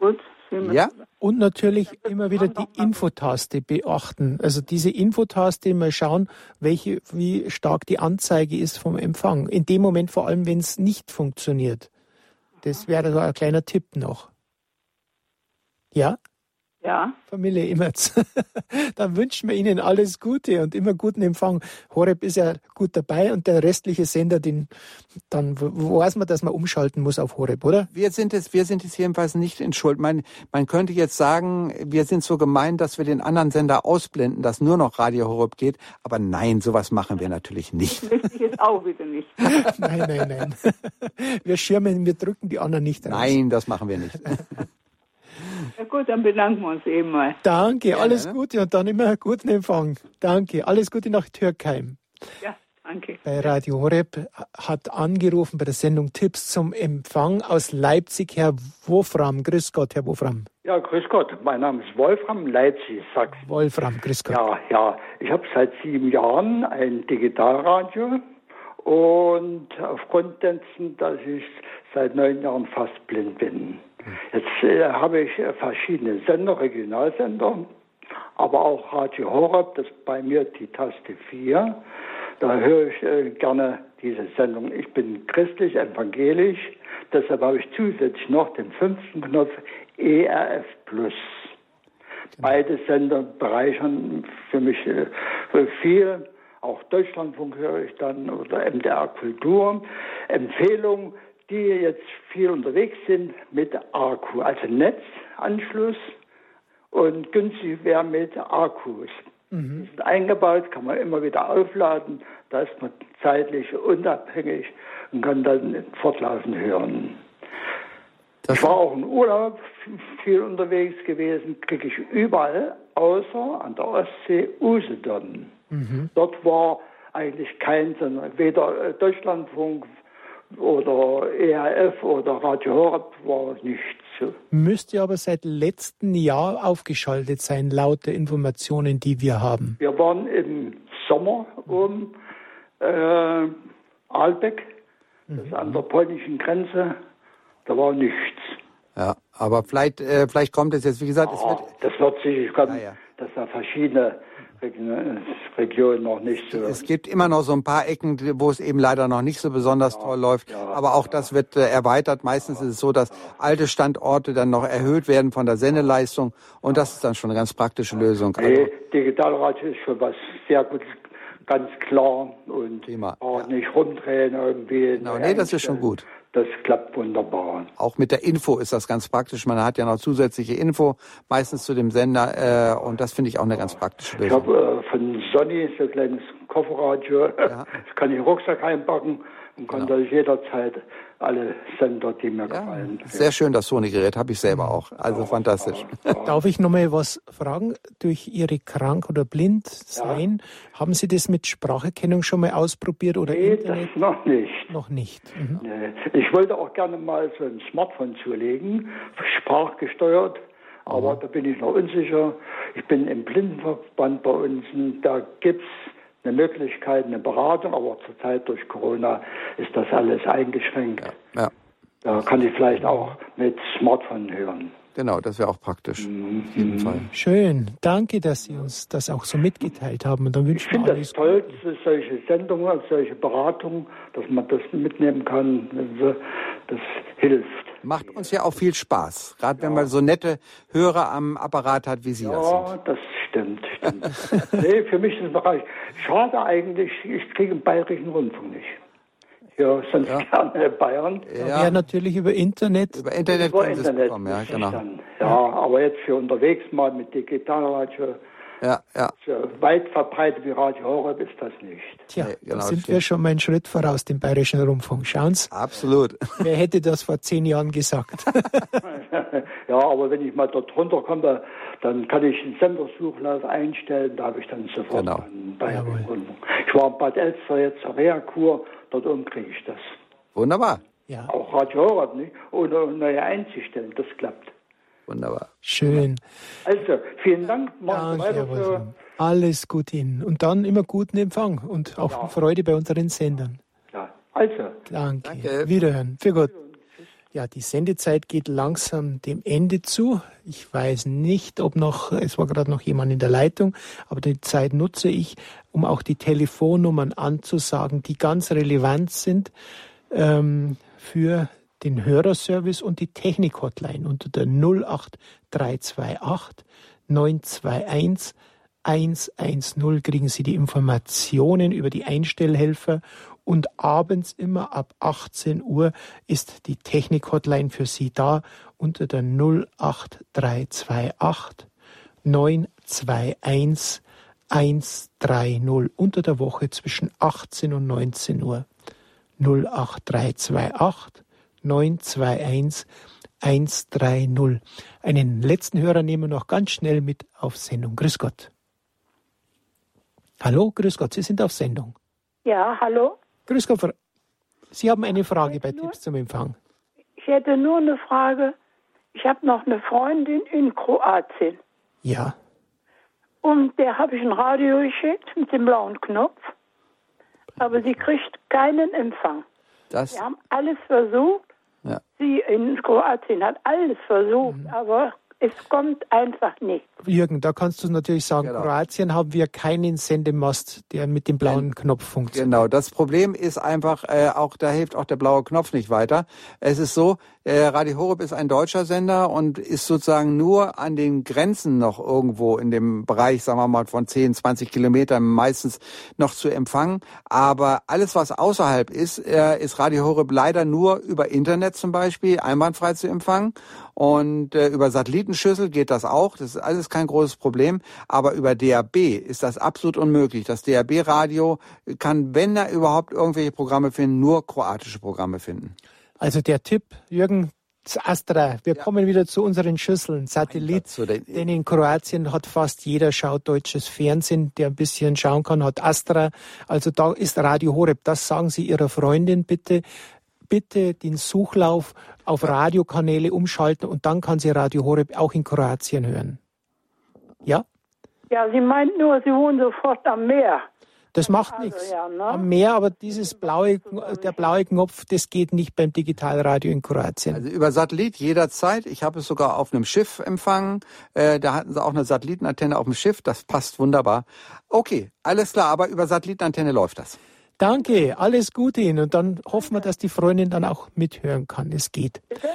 Gut.
Ja?
Und natürlich immer wieder die Infotaste beachten. Also diese Infotaste mal schauen, welche, wie stark die Anzeige ist vom Empfang. In dem Moment vor allem, wenn es nicht funktioniert. Das wäre so ein kleiner Tipp noch. Ja,
Ja,
Familie Immerz. Dann wünschen wir Ihnen alles Gute und immer guten Empfang. Horeb ist ja gut dabei und der restliche Sender, den, dann weiß man, dass man umschalten muss auf Horeb, oder?
Wir sind es, wir sind es jedenfalls nicht in Schuld. Man, man könnte jetzt sagen, wir sind so gemein, dass wir den anderen Sender ausblenden, dass nur noch Radio Horeb geht. Aber nein, sowas machen wir natürlich nicht.
möchte ich jetzt auch wieder nicht.
Nein, nein, nein. Wir schirmen, wir drücken die anderen nicht raus.
Nein, das machen wir nicht.
Ja gut, dann bedanken wir uns eben mal.
Danke, alles
ne?
Gute und dann immer guten Empfang. Danke, alles Gute nach Türkheim.
Ja, danke.
Bei Radio Horeb hat angerufen bei der Sendung Tipps zum Empfang aus Leipzig Herr Wolfram. Grüß Gott, Herr Wolfram.
Ja, grüß Gott. Mein Name ist Wolfram, Leipzig, Sachsen.
Wolfram, grüß Gott.
Ja, ja. Ich habe seit sieben Jahren ein Digitalradio und aufgrund dessen, dass ich seit neun Jahren fast blind bin. Jetzt äh, habe ich äh, verschiedene Sender, Regionalsender, aber auch Radio Horeb, das ist bei mir die Taste 4. Da höre ich äh, gerne diese Sendung. Ich bin christlich, evangelisch, deshalb habe ich zusätzlich noch den fünften Knopf ERF Plus. Beide Sender bereichern für mich äh, viel. Auch Deutschlandfunk höre ich dann oder MDR Kultur. Empfehlung, die jetzt viel unterwegs sind mit Akku, also Netzanschluss und günstig wäre mit Akkus. Die sind eingebaut, kann man immer wieder aufladen. Da ist man zeitlich unabhängig und kann dann fortlaufend hören. Ich war auch im Urlaub viel unterwegs gewesen, kriege ich überall, außer an der Ostsee Usedom. Dort war eigentlich kein, Sender, weder Deutschlandfunk oder ERF oder Radio Horeb war nichts.
Müsste aber seit letztem Jahr aufgeschaltet sein, laut der Informationen, die wir haben.
Wir waren im Sommer um äh, Albeck, das ist an der polnischen Grenze, da war nichts.
Ja, aber vielleicht, äh, vielleicht kommt es jetzt, wie gesagt, es
Ja,
wird,
das wird sicher kommen,
Ja, ja.
dass da verschiedene Region noch nicht so.
Es gibt immer noch so ein paar Ecken, wo es eben leider noch nicht so besonders ja, toll läuft. Ja, aber auch das wird äh, erweitert. Meistens ist es so, dass alte Standorte dann noch erhöht werden von der Sendeleistung. Und das ist dann schon eine ganz praktische Lösung.
Nee, also, Digitalradio ist schon was sehr Gutes ganz klar und
Thema,
auch ja. nicht rumdrehen irgendwie.
Genau, nee, das ist schon gut.
Das klappt wunderbar.
Auch mit der Info ist das ganz praktisch. Man hat ja noch zusätzliche Info, meistens zu dem Sender, äh, und das finde ich auch eine ganz praktische Lösung.
Ich habe äh, von Sonny so ein kleines Kofferradio. Ja. Das kann ich in den Rucksack einpacken und kann genau. das jederzeit alle Sender, die mir ja, gefallen.
Sehr schön, das Sony-Gerät habe ich selber auch. Also fantastisch.
Darf ich noch mal was fragen? Durch Ihre Krank- oder Blindsein, ja. haben Sie das mit Spracherkennung schon mal ausprobiert oder
nee,
Internet?
das noch nicht.
Noch nicht. Mhm.
Nee. Ich wollte auch gerne mal so ein Smartphone zulegen, sprachgesteuert. Aber mhm. da bin ich noch unsicher. Ich bin im Blindenverband bei uns. Da gibt es eine Möglichkeit, eine Beratung, aber zurzeit durch Corona ist das alles eingeschränkt.
Ja. ja.
Da kann ich vielleicht auch mit Smartphone hören.
Genau, das wäre auch praktisch. Mhm. Auf jeden Fall.
Schön. Danke, dass Sie uns das auch so mitgeteilt haben. Und dann
ich finde das toll, dass solche Sendungen, solche Beratungen, dass man das mitnehmen kann. Das hilft.
Macht uns ja auch viel Spaß. Gerade ja. wenn man so nette Hörer am Apparat hat, wie Sie
ja,
das sind.
Ja, das stimmt. stimmt. nee, für mich ist es Bereich. Schade eigentlich, ich kriege den bayerischen Rundfunk nicht. Ja, sonst ja. gerne Bayern.
Ja. ja, natürlich über Internet.
Über Internet
über Internet bekommen, ja, genau. ja, aber jetzt für unterwegs mal mit Digitalradio
ja, ja.
So weit verbreitet wie Radio Horeb ist das nicht.
Tja, nee, genau, da sind stimmt. wir schon mal einen Schritt voraus dem Bayerischen Rundfunk. Schauen Sie.
Absolut.
Wer hätte das vor zehn Jahren gesagt?
ja, aber wenn ich mal dort runterkomme, dann kann ich einen Sendersuchlauf einstellen, da habe ich dann sofort
genau.
einen Bayerischen Rundfunk. Ich war in Bad Elster jetzt zur Reha-Kur, dort oben kriege ich das.
Wunderbar.
Ja. Auch Radio Horeb, nicht? Ohne neu einzustellen, das klappt.
Wunderbar.
Schön.
Also, vielen Dank.
Danke, weiter Alles gut Ihnen. Und dann immer guten Empfang und auch ja. Freude bei unseren Sendern.
Ja, also.
Danke. Danke. Wiederhören. Für Gott. Ja, die Sendezeit geht langsam dem Ende zu. Ich weiß nicht, ob noch, es war gerade noch jemand in der Leitung, aber die Zeit nutze ich, um auch die Telefonnummern anzusagen, die ganz relevant sind ähm, für den Hörerservice und die Technik-Hotline unter der 08328 921 110 kriegen Sie die Informationen über die Einstellhelfer und abends immer ab 18 Uhr ist die Technik-Hotline für Sie da unter der 08328 921 130 unter der Woche zwischen 18 und 19 Uhr 08328 921 130. Einen letzten Hörer nehmen wir noch ganz schnell mit auf Sendung. Grüß Gott. Hallo, grüß Gott, Sie sind auf Sendung.
Ja, hallo.
Grüß Gott, Sie haben eine Frage bei Tipps zum Empfang.
Ich hätte nur eine Frage. Ich habe noch eine Freundin in Kroatien.
Ja.
Und der habe ich ein Radio geschickt mit dem blauen Knopf. Aber sie kriegt keinen Empfang.
Das
Wir haben alles versucht.
Ja.
Sie in Kroatien hat alles versucht, mhm. aber es kommt einfach nicht.
Jürgen, da kannst du natürlich sagen, genau. Kroatien haben wir keinen Sendemast, der mit dem blauen Knopf funktioniert.
Genau, das Problem ist einfach, äh, auch da hilft auch der blaue Knopf nicht weiter. Es ist so, Radio Horeb ist ein deutscher Sender und ist sozusagen nur an den Grenzen noch irgendwo in dem Bereich, sagen wir mal, von 10, 20 Kilometern meistens noch zu empfangen. Aber alles, was außerhalb ist, äh, ist Radio Horeb leider nur über Internet zum Beispiel einwandfrei zu empfangen. Und äh, über Satellitenschüssel geht das auch. Das ist alles kein großes Problem. Aber über DAB ist das absolut unmöglich. Das DAB-Radio kann, wenn er überhaupt irgendwelche Programme finden, nur kroatische Programme finden.
Also der Tipp, Jürgen, Astra, wir ja. kommen wieder zu unseren Schüsseln. Satellit, denn in Kroatien hat fast jeder schaut deutsches Fernsehen, der ein bisschen schauen kann, hat Astra. Also da ist Radio Horeb. Das sagen Sie Ihrer Freundin bitte. Bitte den Suchlauf auf Radiokanäle umschalten und dann kann sie Radio Horeb auch in Kroatien hören. Ja?
Ja, sie meint nur, sie wohnt sofort am Meer.
Das macht also, nichts. Ja, ne? Am Meer, aber dieses blaue, der blaue Knopf, das geht nicht beim Digitalradio in Kroatien.
Also über Satellit jederzeit. Ich habe es sogar auf einem Schiff empfangen. Äh, da hatten sie auch eine Satellitenantenne auf dem Schiff. Das passt wunderbar. Okay, alles klar, aber über Satellitenantenne läuft das.
Danke, alles Gute Ihnen. Und dann hoffen wir, dass die Freundin dann auch mithören kann. Es geht. Bitte?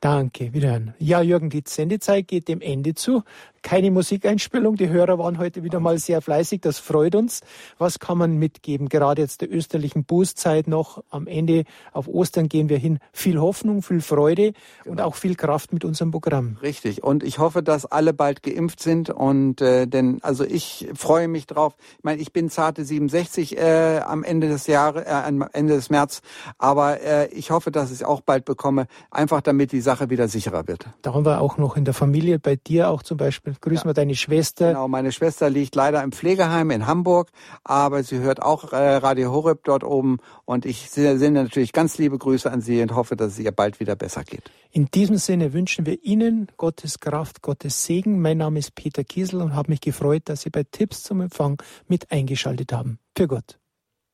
Danke, wiederhören. Ja, Jürgen, die Sendezeit geht dem Ende zu keine Musikeinspielung. Die Hörer waren heute wieder mal sehr fleißig. Das freut uns. Was kann man mitgeben? Gerade jetzt der österlichen Bußzeit noch am Ende auf Ostern gehen wir hin. Viel Hoffnung, viel Freude genau. und auch viel Kraft mit unserem Programm.
Richtig. Und ich hoffe, dass alle bald geimpft sind. Und äh, denn also ich freue mich drauf. Ich meine, ich bin zarte 67 äh, am Ende des Jahres, äh, am Ende des März. Aber äh, ich hoffe, dass ich es auch bald bekomme. Einfach damit die Sache wieder sicherer wird.
Da haben wir auch noch in der Familie bei dir auch zum Beispiel Grüßen ja. wir deine Schwester.
Genau, meine Schwester liegt leider im Pflegeheim in Hamburg, aber sie hört auch äh, Radio Horeb dort oben und ich sende natürlich ganz liebe Grüße an sie und hoffe, dass es ihr bald wieder besser geht.
In diesem Sinne wünschen wir Ihnen Gottes Kraft, Gottes Segen. Mein Name ist Peter Kiesel und habe mich gefreut, dass Sie bei Tipps zum Empfang mit eingeschaltet haben. Für Gott.